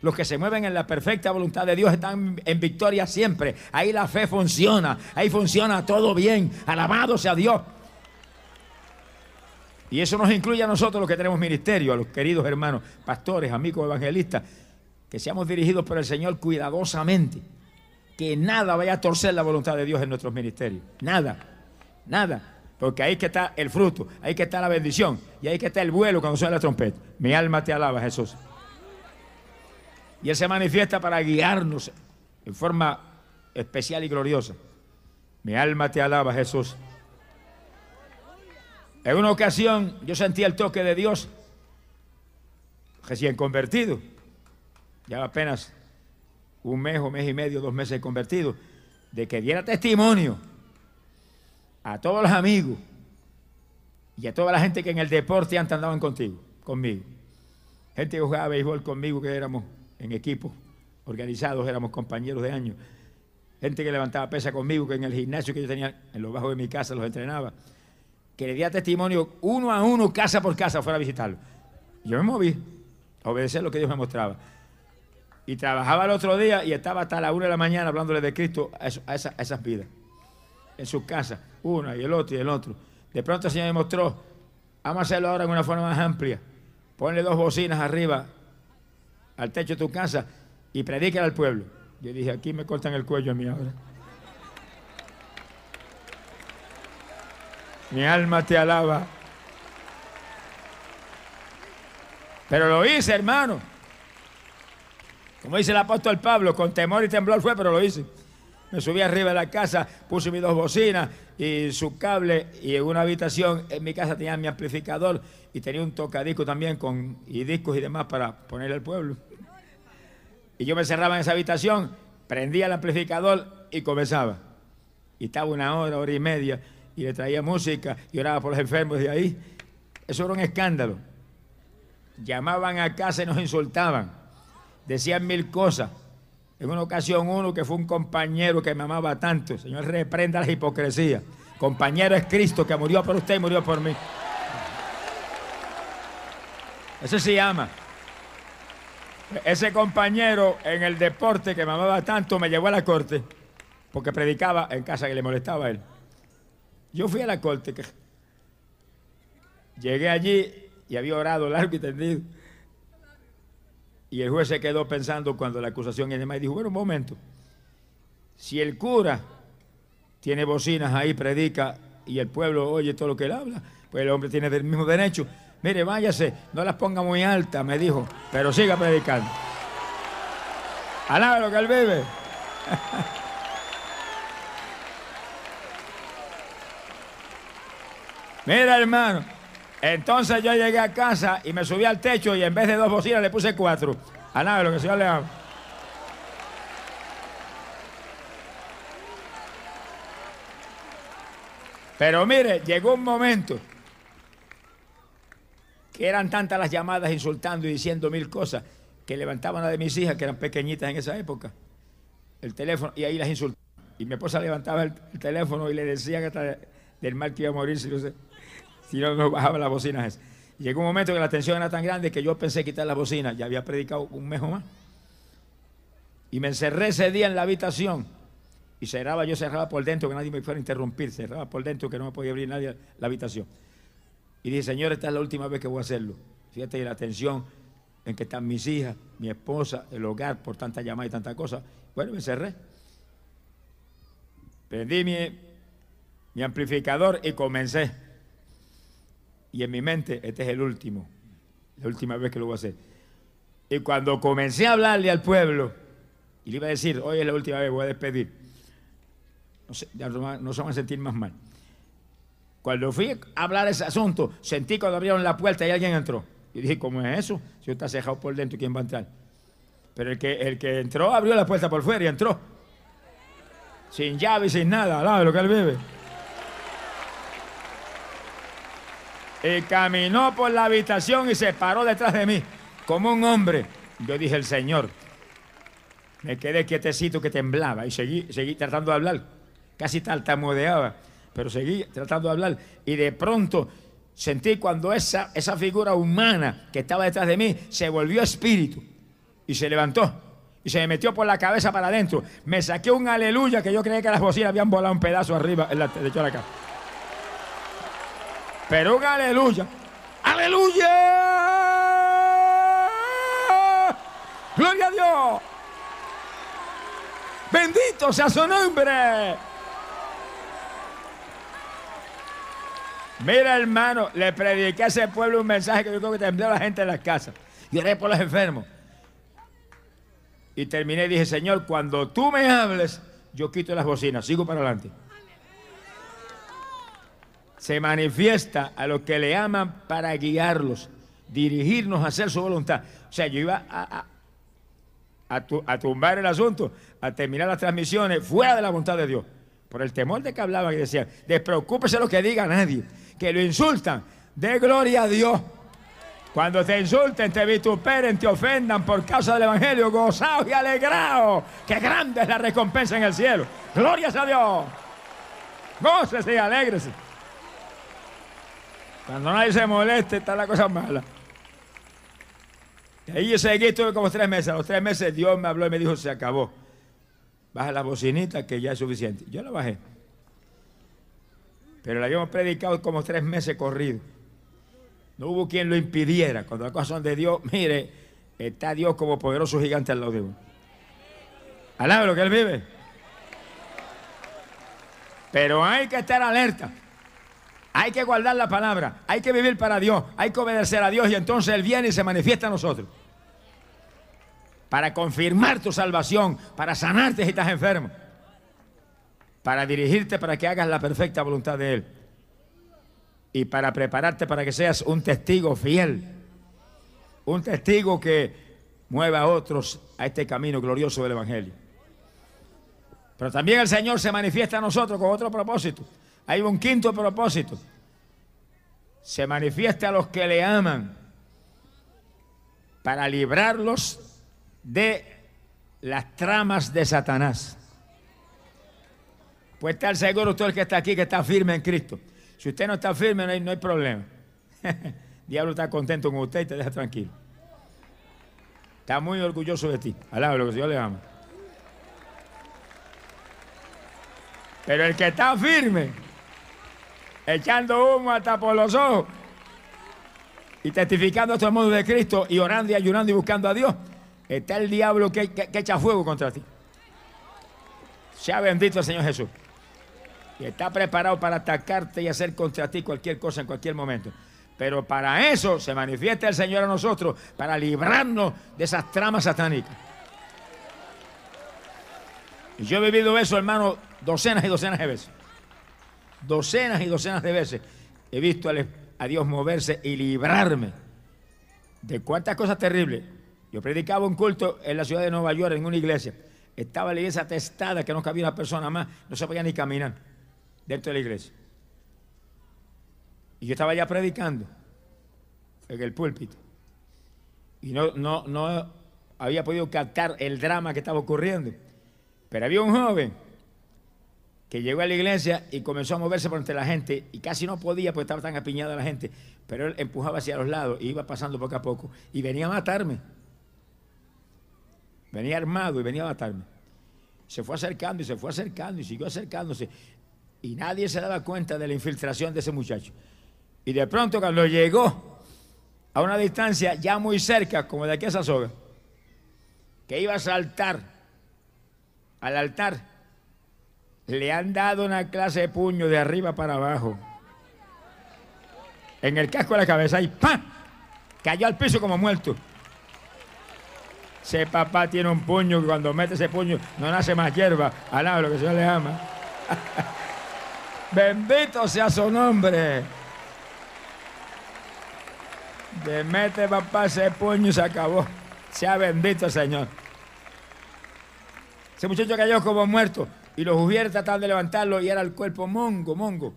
Los que se mueven en la perfecta voluntad de Dios están en victoria siempre. Ahí la fe funciona, ahí funciona todo bien. Alabado sea Dios. Y eso nos incluye a nosotros los que tenemos ministerio, a los queridos hermanos, pastores, amigos evangelistas, que seamos dirigidos por el Señor cuidadosamente. Que nada vaya a torcer la voluntad de Dios en nuestros ministerios. Nada, nada. Porque ahí que está el fruto, ahí que está la bendición y ahí que está el vuelo cuando suena la trompeta. Mi alma te alaba, Jesús. Y Él se manifiesta para guiarnos en forma especial y gloriosa. Mi alma te alaba, Jesús. En una ocasión yo sentí el toque de Dios, recién convertido, ya apenas un mes o mes y medio, dos meses convertido, de que diera testimonio a todos los amigos, y a toda la gente que en el deporte antes andaban contigo, conmigo. Gente que jugaba béisbol conmigo, que éramos en equipos organizados, éramos compañeros de años. Gente que levantaba pesa conmigo, que en el gimnasio que yo tenía en los bajos de mi casa los entrenaba. Que le día testimonio uno a uno, casa por casa, fuera a visitarlo. Yo me moví a obedecer lo que Dios me mostraba. Y trabajaba el otro día y estaba hasta la una de la mañana hablándole de Cristo a, a esas vidas. En sus casas, una y el otro y el otro. De pronto el Señor me mostró, vamos a hacerlo ahora en una forma más amplia. Ponle dos bocinas arriba al techo de tu casa y predícale al pueblo. Yo dije, aquí me cortan el cuello a mí ahora. Mi alma te alaba. Pero lo hice, hermano. Como dice el apóstol Pablo, con temor y temblor fue, pero lo hice. Me subí arriba de la casa, puse mis dos bocinas y su cable y en una habitación en mi casa tenía mi amplificador y tenía un tocadisco también con y discos y demás para ponerle al pueblo. Y yo me cerraba en esa habitación, prendía el amplificador y comenzaba. Y estaba una hora, hora y media, y le traía música y oraba por los enfermos de ahí. Eso era un escándalo. Llamaban a casa y nos insultaban. Decían mil cosas. En una ocasión uno que fue un compañero que me amaba tanto, Señor, reprenda la hipocresía. Compañero es Cristo que murió por usted y murió por mí. Eso se llama. Ese compañero en el deporte que me amaba tanto me llevó a la corte porque predicaba en casa que le molestaba a él. Yo fui a la corte. Llegué allí y había orado largo y tendido. Y el juez se quedó pensando cuando la acusación y demás y dijo, bueno, un momento. Si el cura tiene bocinas ahí, predica y el pueblo oye todo lo que él habla, pues el hombre tiene el mismo derecho. Mire, váyase, no las ponga muy altas, me dijo, pero siga predicando. Alaba lo que él vive. Mira, hermano. Entonces yo llegué a casa y me subí al techo y en vez de dos bocinas le puse cuatro. Alaba lo que Señor le ama. Pero mire, llegó un momento que eran tantas las llamadas insultando y diciendo mil cosas que levantaban a de mis hijas, que eran pequeñitas en esa época, el teléfono y ahí las insultaban. Y mi esposa levantaba el, el teléfono y le decía que hasta del mal que iba a morir si no, se- si no, bajaba las bocinas. llegó un momento que la tensión era tan grande que yo pensé quitar las bocinas. Ya había predicado un mes o más. Y me encerré ese día en la habitación. Y cerraba, yo cerraba por dentro que nadie me fuera a interrumpir. Cerraba por dentro que no me podía abrir nadie la habitación. Y dije, Señor, esta es la última vez que voy a hacerlo. Fíjate la tensión en que están mis hijas, mi esposa, el hogar, por tanta llamada y tanta cosa. Bueno, me cerré. Prendí mi, mi amplificador y comencé. Y en mi mente, este es el último, la última vez que lo voy a hacer. Y cuando comencé a hablarle al pueblo, y le iba a decir, hoy es la última vez, voy a despedir. No se, no, se van a sentir más mal. Cuando fui a hablar ese asunto, sentí cuando abrieron la puerta y alguien entró. Y dije, ¿cómo es eso? Si está cejado por dentro, ¿quién va a entrar? Pero el que, el que entró abrió la puerta por fuera y entró. Sin llave y sin nada, lo que él vive. Y caminó por la habitación y se paró detrás de mí, como un hombre. Yo dije, el Señor. Me quedé quietecito que temblaba y seguí, seguí tratando de hablar. Casi tartamudeaba, pero seguí tratando de hablar. Y de pronto sentí cuando esa, esa figura humana que estaba detrás de mí se volvió espíritu y se levantó y se me metió por la cabeza para adentro. Me saqué un aleluya que yo creía que las bocinas habían volado un pedazo arriba en la de. Pero un aleluya. ¡Aleluya! ¡Gloria a Dios! ¡Bendito sea su nombre! Mira, hermano, le prediqué a ese pueblo un mensaje que yo creo que tembló a la gente en las casas. Y oré por los enfermos. Y terminé y dije, Señor, cuando tú me hables, yo quito las bocinas, sigo para adelante. Se manifiesta a los que le aman para guiarlos, dirigirnos a hacer su voluntad. O sea, yo iba a, a- a tu- a tumbar el asunto, a terminar las transmisiones fuera de la voluntad de Dios. Por el temor de que hablaban y decían, despreocúpese lo que diga nadie, que lo insultan, dé gloria a Dios. Cuando te insulten, te vituperen, te ofendan por causa del Evangelio, gozaos y alegraos. Qué grande es la recompensa en el cielo. Glorias a Dios. Gócese y alégrese. Cuando nadie se moleste, está la cosa mala. Y ahí yo seguí, estuve como tres meses. A los tres meses Dios me habló y me dijo, se acabó. Baja la bocinita que ya es suficiente. Yo la bajé. Pero la habíamos predicado como tres meses corrido. No hubo quien lo impidiera. Cuando las cosas son de Dios, mire, está Dios como poderoso gigante al lado de uno. Alaba lo que Él vive. Pero hay que estar alerta. Hay que guardar la palabra. Hay que vivir para Dios. Hay que obedecer a Dios y entonces Él viene y se manifiesta a nosotros. Para confirmar tu salvación, para sanarte si estás enfermo, para dirigirte para que hagas la perfecta voluntad de Él y para prepararte para que seas un testigo fiel, un testigo que mueva a otros a este camino glorioso del Evangelio. Pero también el Señor se manifiesta a nosotros con otro propósito. Hay un quinto propósito. Se manifiesta a los que le aman para librarlos de las tramas de Satanás. Pues estar seguro todo el que está aquí que está firme en Cristo. Si usted no está firme, no hay, no hay problema. Diablo está contento con usted y te deja tranquilo. Está muy orgulloso de ti. Alaba lo que Dios le ama. Pero el que está firme, echando humo hasta por los ojos y testificando a todo el mundo de Cristo y orando y ayunando y buscando a Dios, está el diablo que, que, echa fuego contra ti. Sea bendito el Señor Jesús y está preparado para atacarte y hacer contra ti cualquier cosa en cualquier momento. Pero para eso se manifiesta el Señor a nosotros, para librarnos de esas tramas satánicas. Y yo he vivido eso, hermano, docenas y docenas de veces. Docenas y docenas de veces he visto a Dios moverse y librarme de cuántas cosas terribles. Yo predicaba un culto en la ciudad de Nueva York, en una iglesia. Estaba la iglesia atestada que no cabía una persona más, no se podía ni caminar dentro de la iglesia. Y yo estaba ya predicando en el púlpito. Y no, no, no había podido captar el drama que estaba ocurriendo. Pero había un joven que llegó a la iglesia y comenzó a moverse por entre la gente y casi no podía porque estaba tan apiñada la gente. Pero él empujaba hacia los lados y iba pasando poco a poco y venía a matarme. Venía armado y venía a matarme. Se fue acercando y se fue acercando y siguió acercándose. Y nadie se daba cuenta de la infiltración de ese muchacho. Y de pronto cuando llegó a una distancia ya muy cerca, como de aquí a esa soga, que iba a saltar al altar, le han dado una clase de puño de arriba para abajo. En el casco de la cabeza y ¡pam! Cayó al piso como muerto. Ese papá tiene un puño que cuando mete ese puño no nace más hierba. Alaba lo que Señor le ama. Bendito sea su nombre. De mete papá ese puño y se acabó. Sea bendito el Señor. Ese muchacho cayó como muerto y los hubiera tratado de levantarlo y era el cuerpo mongo, mongo.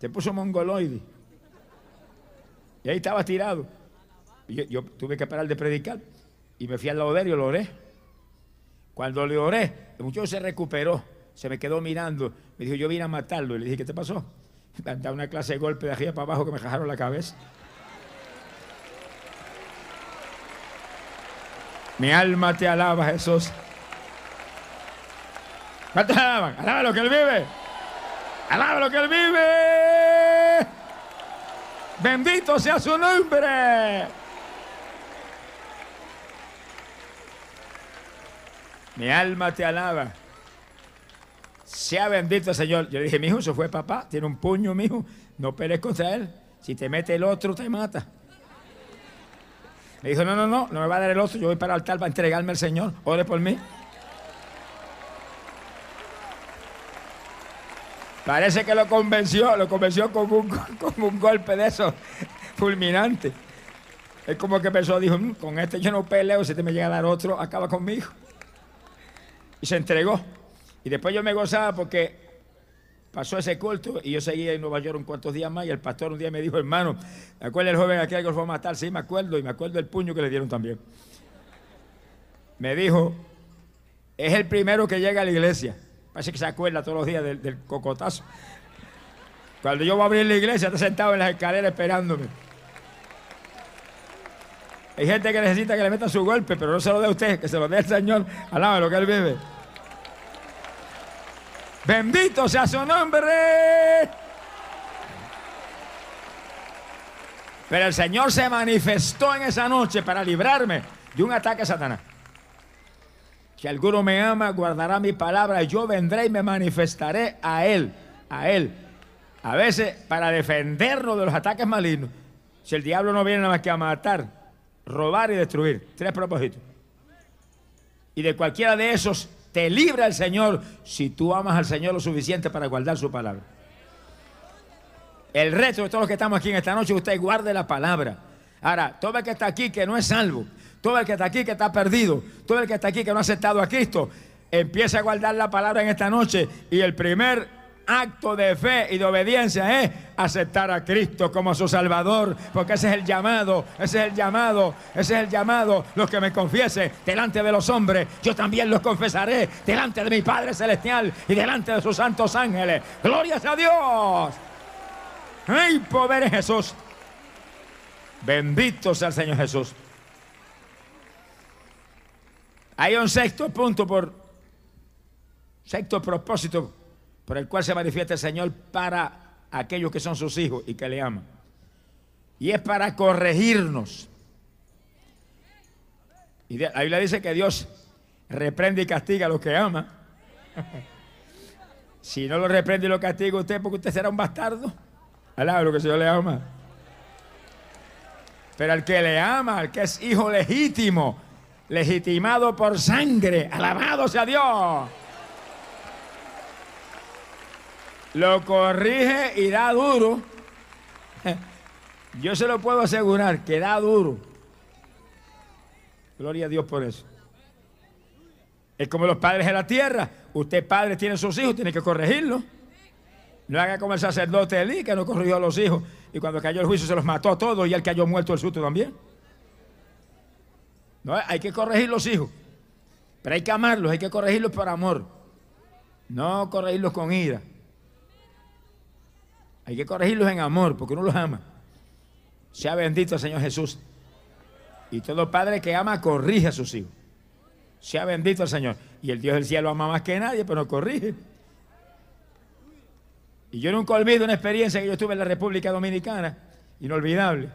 Se puso mongoloide. Y ahí estaba tirado. Yo, yo, tuve que parar de predicar y me fui al lado de él y lo oré. Cuando le oré, el muchacho se recuperó se me quedó mirando. Me dijo, yo vine a matarlo. Y le dije, ¿qué te pasó? Dado una clase de golpe de arriba para abajo que me jajaron la cabeza. Mi alma te alaba, Jesús. ¿Cuántos alaban? Alaba lo que Él vive. Alaba lo que Él vive. Bendito sea su nombre. Mi alma te alaba. Sea bendito Señor. Yo le dije, mi hijo, eso fue papá, tiene un puño, mi hijo, no pelees contra él. Si te mete el otro, te mata. Me dijo, no, no, no, no me va a dar el otro, yo voy para el altar para entregarme al Señor, ore por mí. Parece que lo convenció, lo convenció con un, con un golpe de esos fulminante. Es como que pensó, dijo, mm, con este yo no peleo, si te me llega a dar otro, acaba conmigo. Y se entregó. Y después yo me gozaba porque pasó ese culto y yo seguía en Nueva York un cuantos días más y el pastor un día me dijo, hermano, ¿te acuerdas el joven aquel que fue a matar? Sí, me acuerdo y me acuerdo del puño que le dieron también. Me dijo, es el primero que llega a la iglesia. Parece que se acuerda todos los días del, cocotazo. Cuando yo voy a abrir la iglesia, está sentado en las escaleras esperándome. Hay gente que necesita que le meta su golpe, pero no se lo dé a usted, que se lo dé Señor al lado de lo que Él vive. Bendito sea su nombre. Pero el Señor se manifestó en esa noche para librarme de un ataque a Satanás. Si alguno me ama, guardará mi palabra, yo vendré y me manifestaré a Él, a Él. A veces, para defendernos de los ataques malignos, si el diablo no viene nada más que a matar, robar y destruir, tres propósitos. Y de cualquiera de esos te libra el Señor si tú amas al Señor lo suficiente para guardar su palabra. El reto de todos los que estamos aquí en esta noche, usted guarde la palabra. Ahora, todo el que está aquí que no es salvo, todo el que está aquí que está perdido, todo el que está aquí que no ha aceptado a Cristo, empieza a guardar la palabra en esta noche y el primer acto de fe y de obediencia es aceptar a Cristo como su Salvador, porque ese es el llamado, ese es el llamado, ese es el llamado. Los que me confiesen delante de los hombres, yo también los confesaré delante de mi Padre Celestial y delante de sus santos ángeles. Glorias a Dios. ¡Ay, poder Jesús! Bendito sea el Señor Jesús. Hay un sexto punto por sexto propósito por el cual se manifiesta el Señor para aquellos que son sus hijos y que le aman. Y es para corregirnos. Y la Biblia dice que Dios reprende y castiga a los que ama. si no lo reprende y lo castiga usted, porque usted será un bastardo. Alaba lo que el Señor le ama. Pero al que le ama, al que es hijo legítimo, legitimado por sangre, alabado sea Dios. Lo corrige y da duro. Yo se lo puedo asegurar que da duro. Gloria a Dios por eso. Es como los padres de la tierra. Usted padre tiene sus hijos, tiene que corregirlos. No haga como el sacerdote Elí, que no corrigió a los hijos. Y cuando cayó el juicio se los mató a todos y él cayó muerto el susto también. No, hay que corregir los hijos. Pero hay que amarlos, hay que corregirlos por amor. No corregirlos con ira. Hay que corregirlos en amor, porque uno los ama. Sea bendito el Señor Jesús. Y todo padre que ama corrige a sus hijos. Sea bendito el Señor. Y el Dios del cielo ama más que nadie, pero corrige. Y yo nunca olvido una experiencia que yo tuve en la República Dominicana, inolvidable.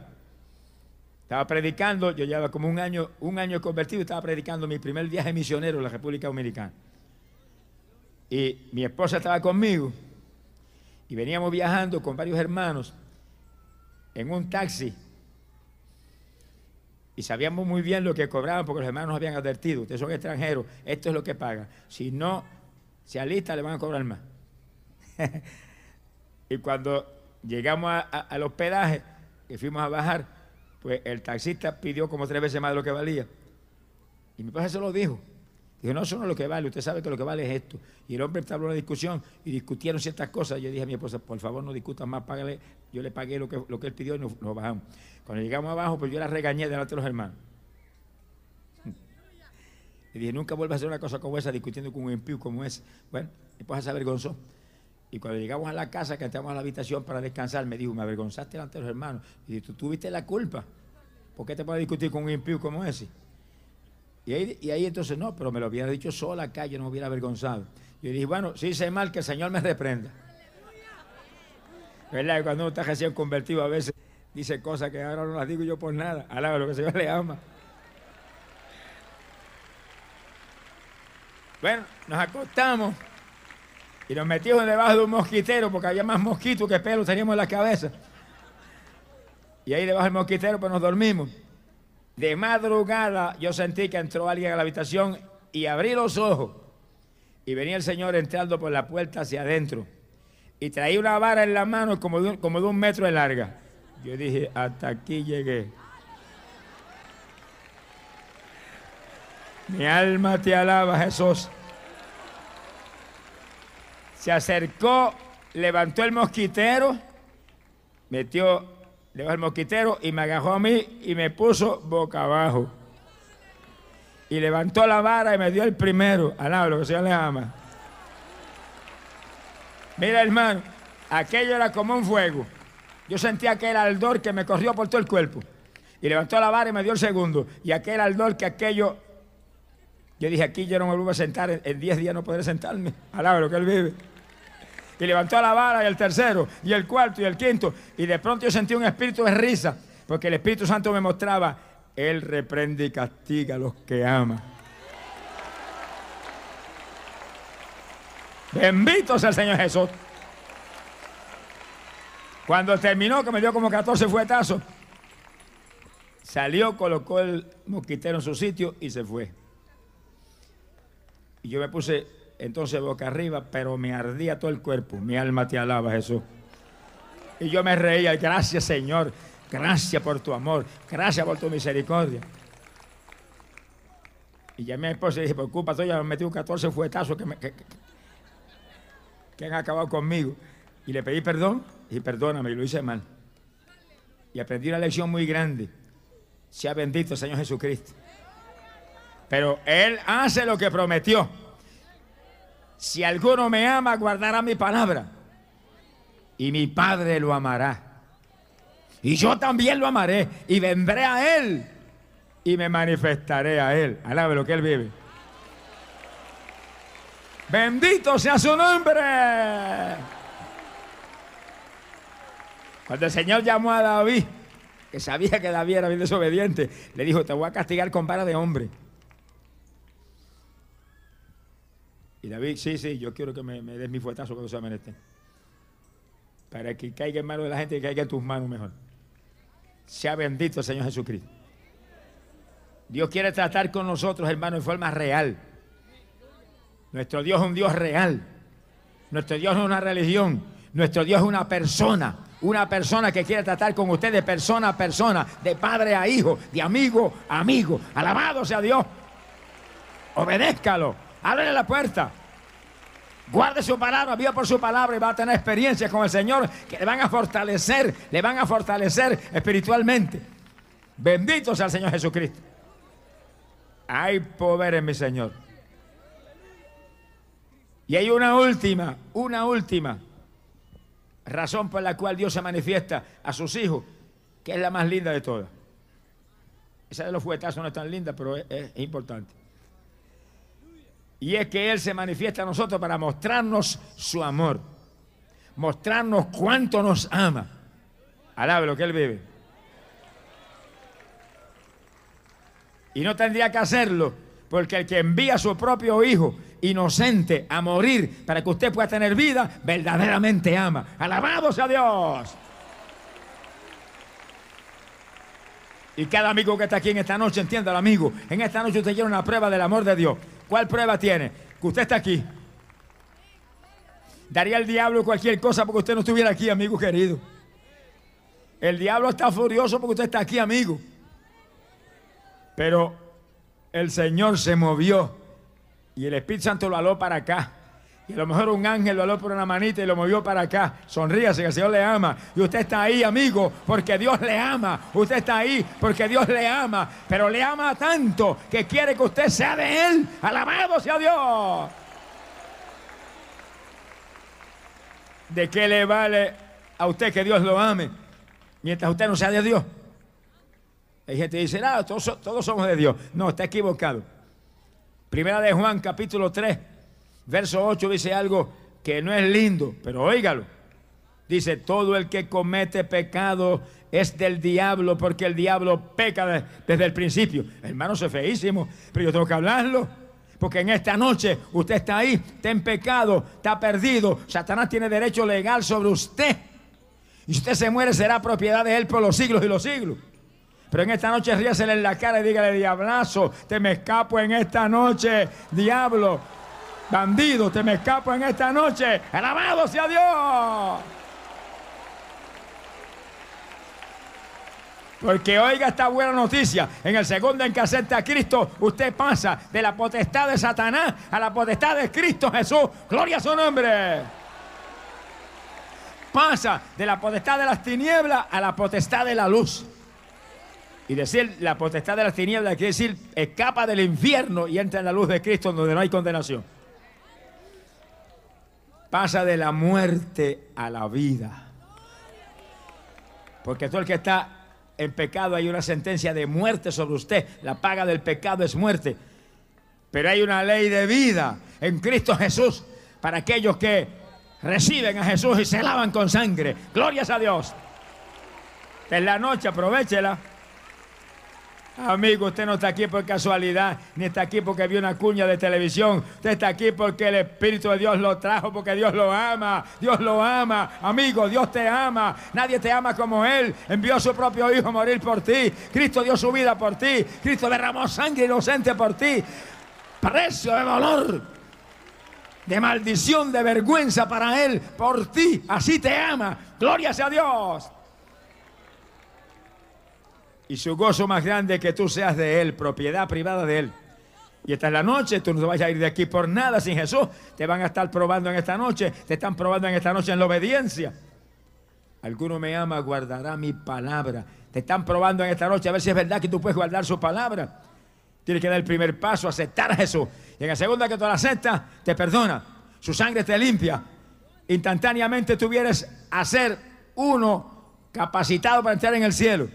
Estaba predicando, yo llevaba como un año, un año convertido, estaba predicando mi primer viaje misionero en la República Dominicana. Y mi esposa estaba conmigo y veníamos viajando con varios hermanos en un taxi y sabíamos muy bien lo que cobraban porque los hermanos nos habían advertido, ustedes son extranjeros, esto es lo que pagan. Si no se alista, le van a cobrar más. y cuando llegamos al hospedaje, que fuimos a bajar, pues el taxista pidió como tres veces más de lo que valía. Y mi padre se lo dijo. Dijo, no, eso no es lo que vale, usted sabe que lo que vale es esto. Y el hombre entabló una discusión y discutieron ciertas cosas. Yo dije a mi esposa, por favor no discutan más, págale. Yo le pagué lo que, lo que él pidió y nos, bajamos. Cuando llegamos abajo, pues yo la regañé delante de los hermanos. Y dije, nunca vuelvas a hacer una cosa como esa discutiendo con un impío como ese. Bueno, mi esposa se avergonzó. Y cuando llegamos a la casa, que entramos a la habitación para descansar, me dijo, me avergonzaste delante de los hermanos. Y dije, tú tuviste la culpa. ¿Por qué te puedes discutir con un impío como ese? Y ahí, entonces no, pero me lo hubiera dicho sola acá, yo no me hubiera avergonzado. Yo dije, bueno, si hice mal, que el Señor me reprenda. ¿Verdad? Cuando uno está recién convertido a veces dice cosas que ahora no las digo yo por nada. Alaba lo que el Señor le ama. Bueno, nos acostamos y nos metimos debajo de un mosquitero porque había más mosquitos que pelos teníamos en la cabeza. Y ahí debajo del mosquitero pues nos dormimos. De madrugada yo sentí que entró alguien a la habitación y abrí los ojos. Y venía el Señor entrando por la puerta hacia adentro. Y traía una vara en la mano como de, un, como de un metro de larga. Yo dije, hasta aquí llegué. Mi alma te alaba, Jesús. Se acercó levantó el mosquitero, metió, levantó el mosquitero y me agarró a mí y me puso boca abajo. Y levantó la vara y me dio el primero. Alaba lo que Señor le ama. Mira, hermano, aquello era como un fuego. Yo sentía aquel ardor que me corrió por todo el cuerpo. Y levantó la vara y me dio el segundo. Y aquel ardor que aquello. Yo dije, aquí yo no me vuelvo a sentar. En 10 días no podré sentarme. Alaba lo que él vive. Y levantó la vara y el tercero, y el cuarto y el quinto. Y de pronto yo sentí un espíritu de risa. Porque el Espíritu Santo me mostraba, Él reprende y castiga a los que ama. Bendito sea el Señor Jesús. Cuando terminó, que me dio como 14 fuetazos, salió, colocó el mosquitero en su sitio y se fue. Y yo me puse entonces boca arriba, pero me ardía todo el cuerpo. Mi alma te alaba, Jesús. Y yo me reía, gracias Señor, gracias por tu amor, gracias por tu misericordia. Y ya mi esposa dije, por culpa tuya me metí un 14 fuetazos que, me, que, que han acabado conmigo. Y le pedí perdón y perdóname, y lo hice mal. Y aprendí una lección muy grande. Sea bendito el Señor Jesucristo. Pero Él hace lo que prometió. Si alguno me ama, guardará mi palabra. Y mi Padre lo amará. Y yo también lo amaré. Y vendré a Él. Y me manifestaré a Él. Alabe lo que Él vive. Bendito sea su nombre. Cuando el Señor llamó a David, que sabía que David era bien desobediente, le dijo, te voy a castigar con vara de hombre. Y David, sí, sí, yo quiero que me, me des mi fuetazo cuando sea menester. Para que caiga en manos de la gente y caiga en tus manos mejor. Sea bendito el Señor Jesucristo. Dios quiere tratar con nosotros, hermanos, en forma real. Nuestro Dios es un Dios real. Nuestro Dios no es una religión. Nuestro Dios es una persona. Una persona que quiere tratar con usted de persona a persona, de padre a hijo, de amigo a amigo. Alabado sea Dios. Obedézcalo. Ábrele la puerta. Guarde su palabra, viva por su palabra y va a tener experiencias con el Señor que le van a fortalecer, le van a fortalecer espiritualmente. Bendito sea el Señor Jesucristo. Hay poder en mi Señor. Y hay una última, una última razón por la cual Dios se manifiesta a sus hijos, que es la más linda de todas. Esa de los fuetazos no es tan linda, pero es, es importante. Y es que Él se manifiesta a nosotros para mostrarnos su amor, mostrarnos cuánto nos ama. Alabe lo que Él vive. Y no tendría que hacerlo, porque el que envía a su propio Hijo inocente a morir para que usted pueda tener vida, verdaderamente ama. Alabado sea Dios. Y cada amigo que está aquí en esta noche, entienda, amigo, en esta noche usted tiene una prueba del amor de Dios. ¿Cuál prueba tiene? Que usted está aquí. Daría el diablo cualquier cosa porque usted no estuviera aquí, amigo querido. El diablo está furioso porque usted está aquí, amigo. Pero el Señor se movió y el Espíritu Santo lo aló para acá. Y a lo mejor un ángel lo aló por una manita y lo movió para acá. Sonríase que el Señor le ama. Y usted está ahí, amigo, porque Dios le ama. Usted está ahí porque Dios le ama. Pero le ama tanto que quiere que usted sea de Él. Alabado sea Dios. ¿De qué le vale a usted que Dios lo ame mientras usted no sea de Dios? Hay gente que dice, no, todos, todos somos de Dios. No, está equivocado. Primera de Juan, capítulo 3 verso 8 dice algo que no es lindo, pero óigalo. Dice, todo el que comete pecado es del diablo, porque el diablo peca desde el principio. Hermano, es feísimo, pero yo tengo que hablarlo. Porque en esta noche usted está ahí, está en pecado, está perdido. Satanás tiene derecho legal sobre usted. Y si usted se muere, será propiedad de él por los siglos y los siglos. Pero en esta noche ríasele en la cara y dígale, diablazo, te me escapo en esta noche, diablo. Bandido, te me escapo en esta noche. Alabado sea Dios. Porque oiga esta buena noticia, en el segundo en que acepta a Cristo, usted pasa de la potestad de Satanás a la potestad de Cristo Jesús. Gloria a su nombre. pasa de la potestad de las tinieblas a la potestad de la luz. Y decir la potestad de las tinieblas quiere decir escapa del infierno y entra en la luz de Cristo donde no hay condenación. Pasa de la muerte a la vida. Porque todo el que está en pecado hay una sentencia de muerte sobre usted. La paga del pecado es muerte. Pero hay una ley de vida en Cristo Jesús para aquellos que reciben a Jesús y se lavan con sangre. Glorias a Dios. En la noche aprovechela. Amigo, usted no está aquí por casualidad, ni está aquí porque vio una cuña de televisión. Usted está aquí porque el Espíritu de Dios lo trajo, porque Dios lo ama. Dios lo ama. Amigo, Dios te ama. Nadie te ama como Él. Envió a su propio Hijo a morir por ti. Cristo dio su vida por ti. Cristo derramó sangre inocente por ti. Precio de dolor, de maldición, de vergüenza para Él, por ti. Así te ama. Gloria sea a Dios. Y su gozo más grande es que tú seas de Él, propiedad privada de Él. Y esta es la noche, tú no te vas a ir de aquí por nada sin Jesús. Te van a estar probando en esta noche, te están probando en esta noche en la obediencia. Alguno me ama, guardará mi palabra. Te están probando en esta noche a ver si es verdad que tú puedes guardar su palabra. Tienes que dar el primer paso, aceptar a Jesús. Y en la segunda que tú la aceptas, te perdona. Su sangre te limpia. Instantáneamente tú vienes a ser uno capacitado para entrar en el cielo.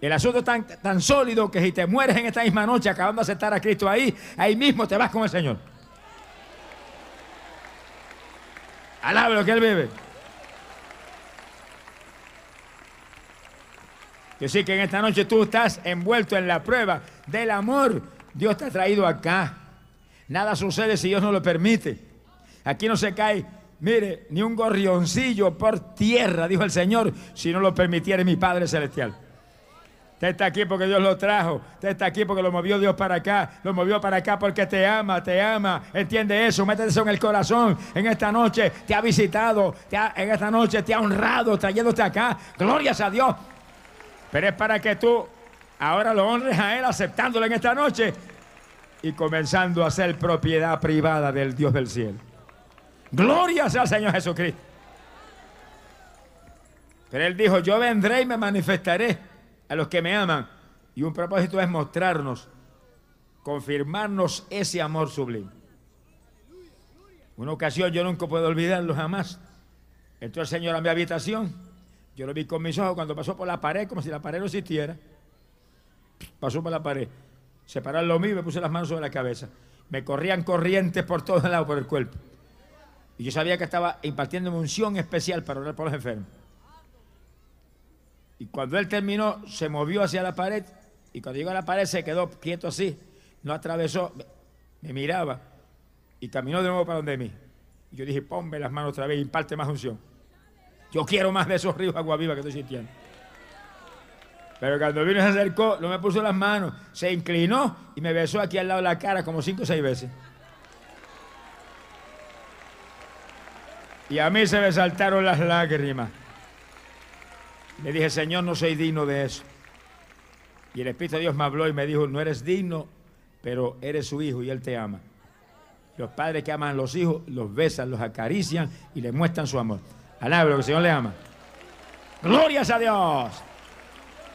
El asunto es tan, tan sólido que si te mueres en esta misma noche acabando de aceptar a Cristo ahí, ahí mismo te vas con el Señor. Alabe lo que Él vive. Que sí que en esta noche tú estás envuelto en la prueba del amor. Dios te ha traído acá. Nada sucede si Dios no lo permite. Aquí no se cae, mire, ni un gorrioncillo por tierra, dijo el Señor, si no lo permitiera mi Padre Celestial. Usted está aquí porque Dios lo trajo. Usted está aquí porque lo movió Dios para acá. Lo movió para acá porque te ama, te ama. Entiende eso. Métete eso en el corazón. En esta noche te ha visitado. en esta noche te ha honrado trayéndote acá. Glorias a Dios. Pero es para que tú ahora lo honres a Él aceptándolo en esta noche y comenzando a ser propiedad privada del Dios del cielo. Glorias al Señor Jesucristo. Pero Él dijo, yo vendré y me manifestaré a los que me aman. Y un propósito es mostrarnos, confirmarnos ese amor sublime. Una ocasión yo nunca puedo olvidarlo jamás. Entró el Señor a mi habitación. Yo lo vi con mis ojos cuando pasó por la pared, como si la pared no existiera. Pasó por la pared. Separó lo mío y me puse las manos sobre la cabeza. Me corrían corrientes por todos lados por el cuerpo. Y yo sabía que estaba impartiendo unción especial para orar por los enfermos. Y cuando él terminó, se movió hacia la pared y cuando llegó a la pared se quedó quieto así, no atravesó, me miraba y caminó de nuevo para donde mí. Y yo dije, ponme las manos otra vez imparte más unción. Yo quiero más de esos ríos agua viva que estoy sintiendo. Pero cuando vino y se acercó, no me puso las manos, se inclinó y me besó aquí al lado de la cara como cinco o seis veces. Y a mí se me saltaron las lágrimas. Le dije, Señor, no soy digno de eso. Y el Espíritu de Dios me habló y me dijo, no eres digno, pero eres su hijo y Él te ama. Los padres que aman a los hijos los besan, los acarician y les muestran su amor. Alabro que el Señor le ama. Glorias a Dios.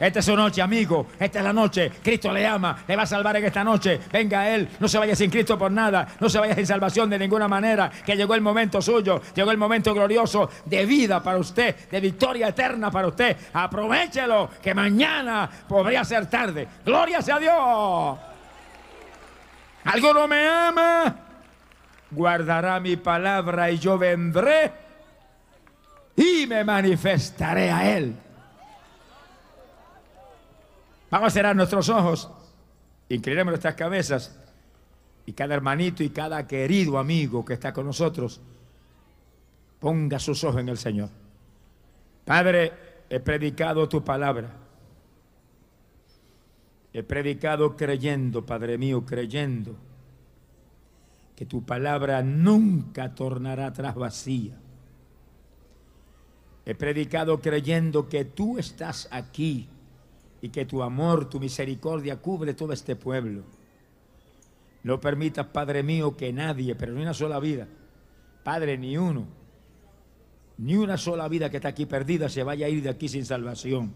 Esta es su noche, amigo. Esta es la noche. Cristo le ama. Le va a salvar en esta noche. Venga a Él. No se vaya sin Cristo por nada. No se vaya sin salvación de ninguna manera. Que llegó el momento suyo. Llegó el momento glorioso de vida para usted. De victoria eterna para usted. Aprovechelo. Que mañana podría ser tarde. Gloria sea Dios. ¿Alguno me ama? Guardará mi palabra y yo vendré y me manifestaré a Él. Vamos a cerrar nuestros ojos, inclinemos nuestras cabezas y cada hermanito y cada querido amigo que está con nosotros ponga sus ojos en el Señor. Padre, he predicado tu palabra. He predicado creyendo, Padre mío, creyendo que tu palabra nunca tornará atrás vacía. He predicado creyendo que tú estás aquí y que tu amor, tu misericordia cubre todo este pueblo. No permitas, Padre mío, que nadie, pero ni una sola vida, Padre, ni uno, ni una sola vida que está aquí perdida se vaya a ir de aquí sin salvación.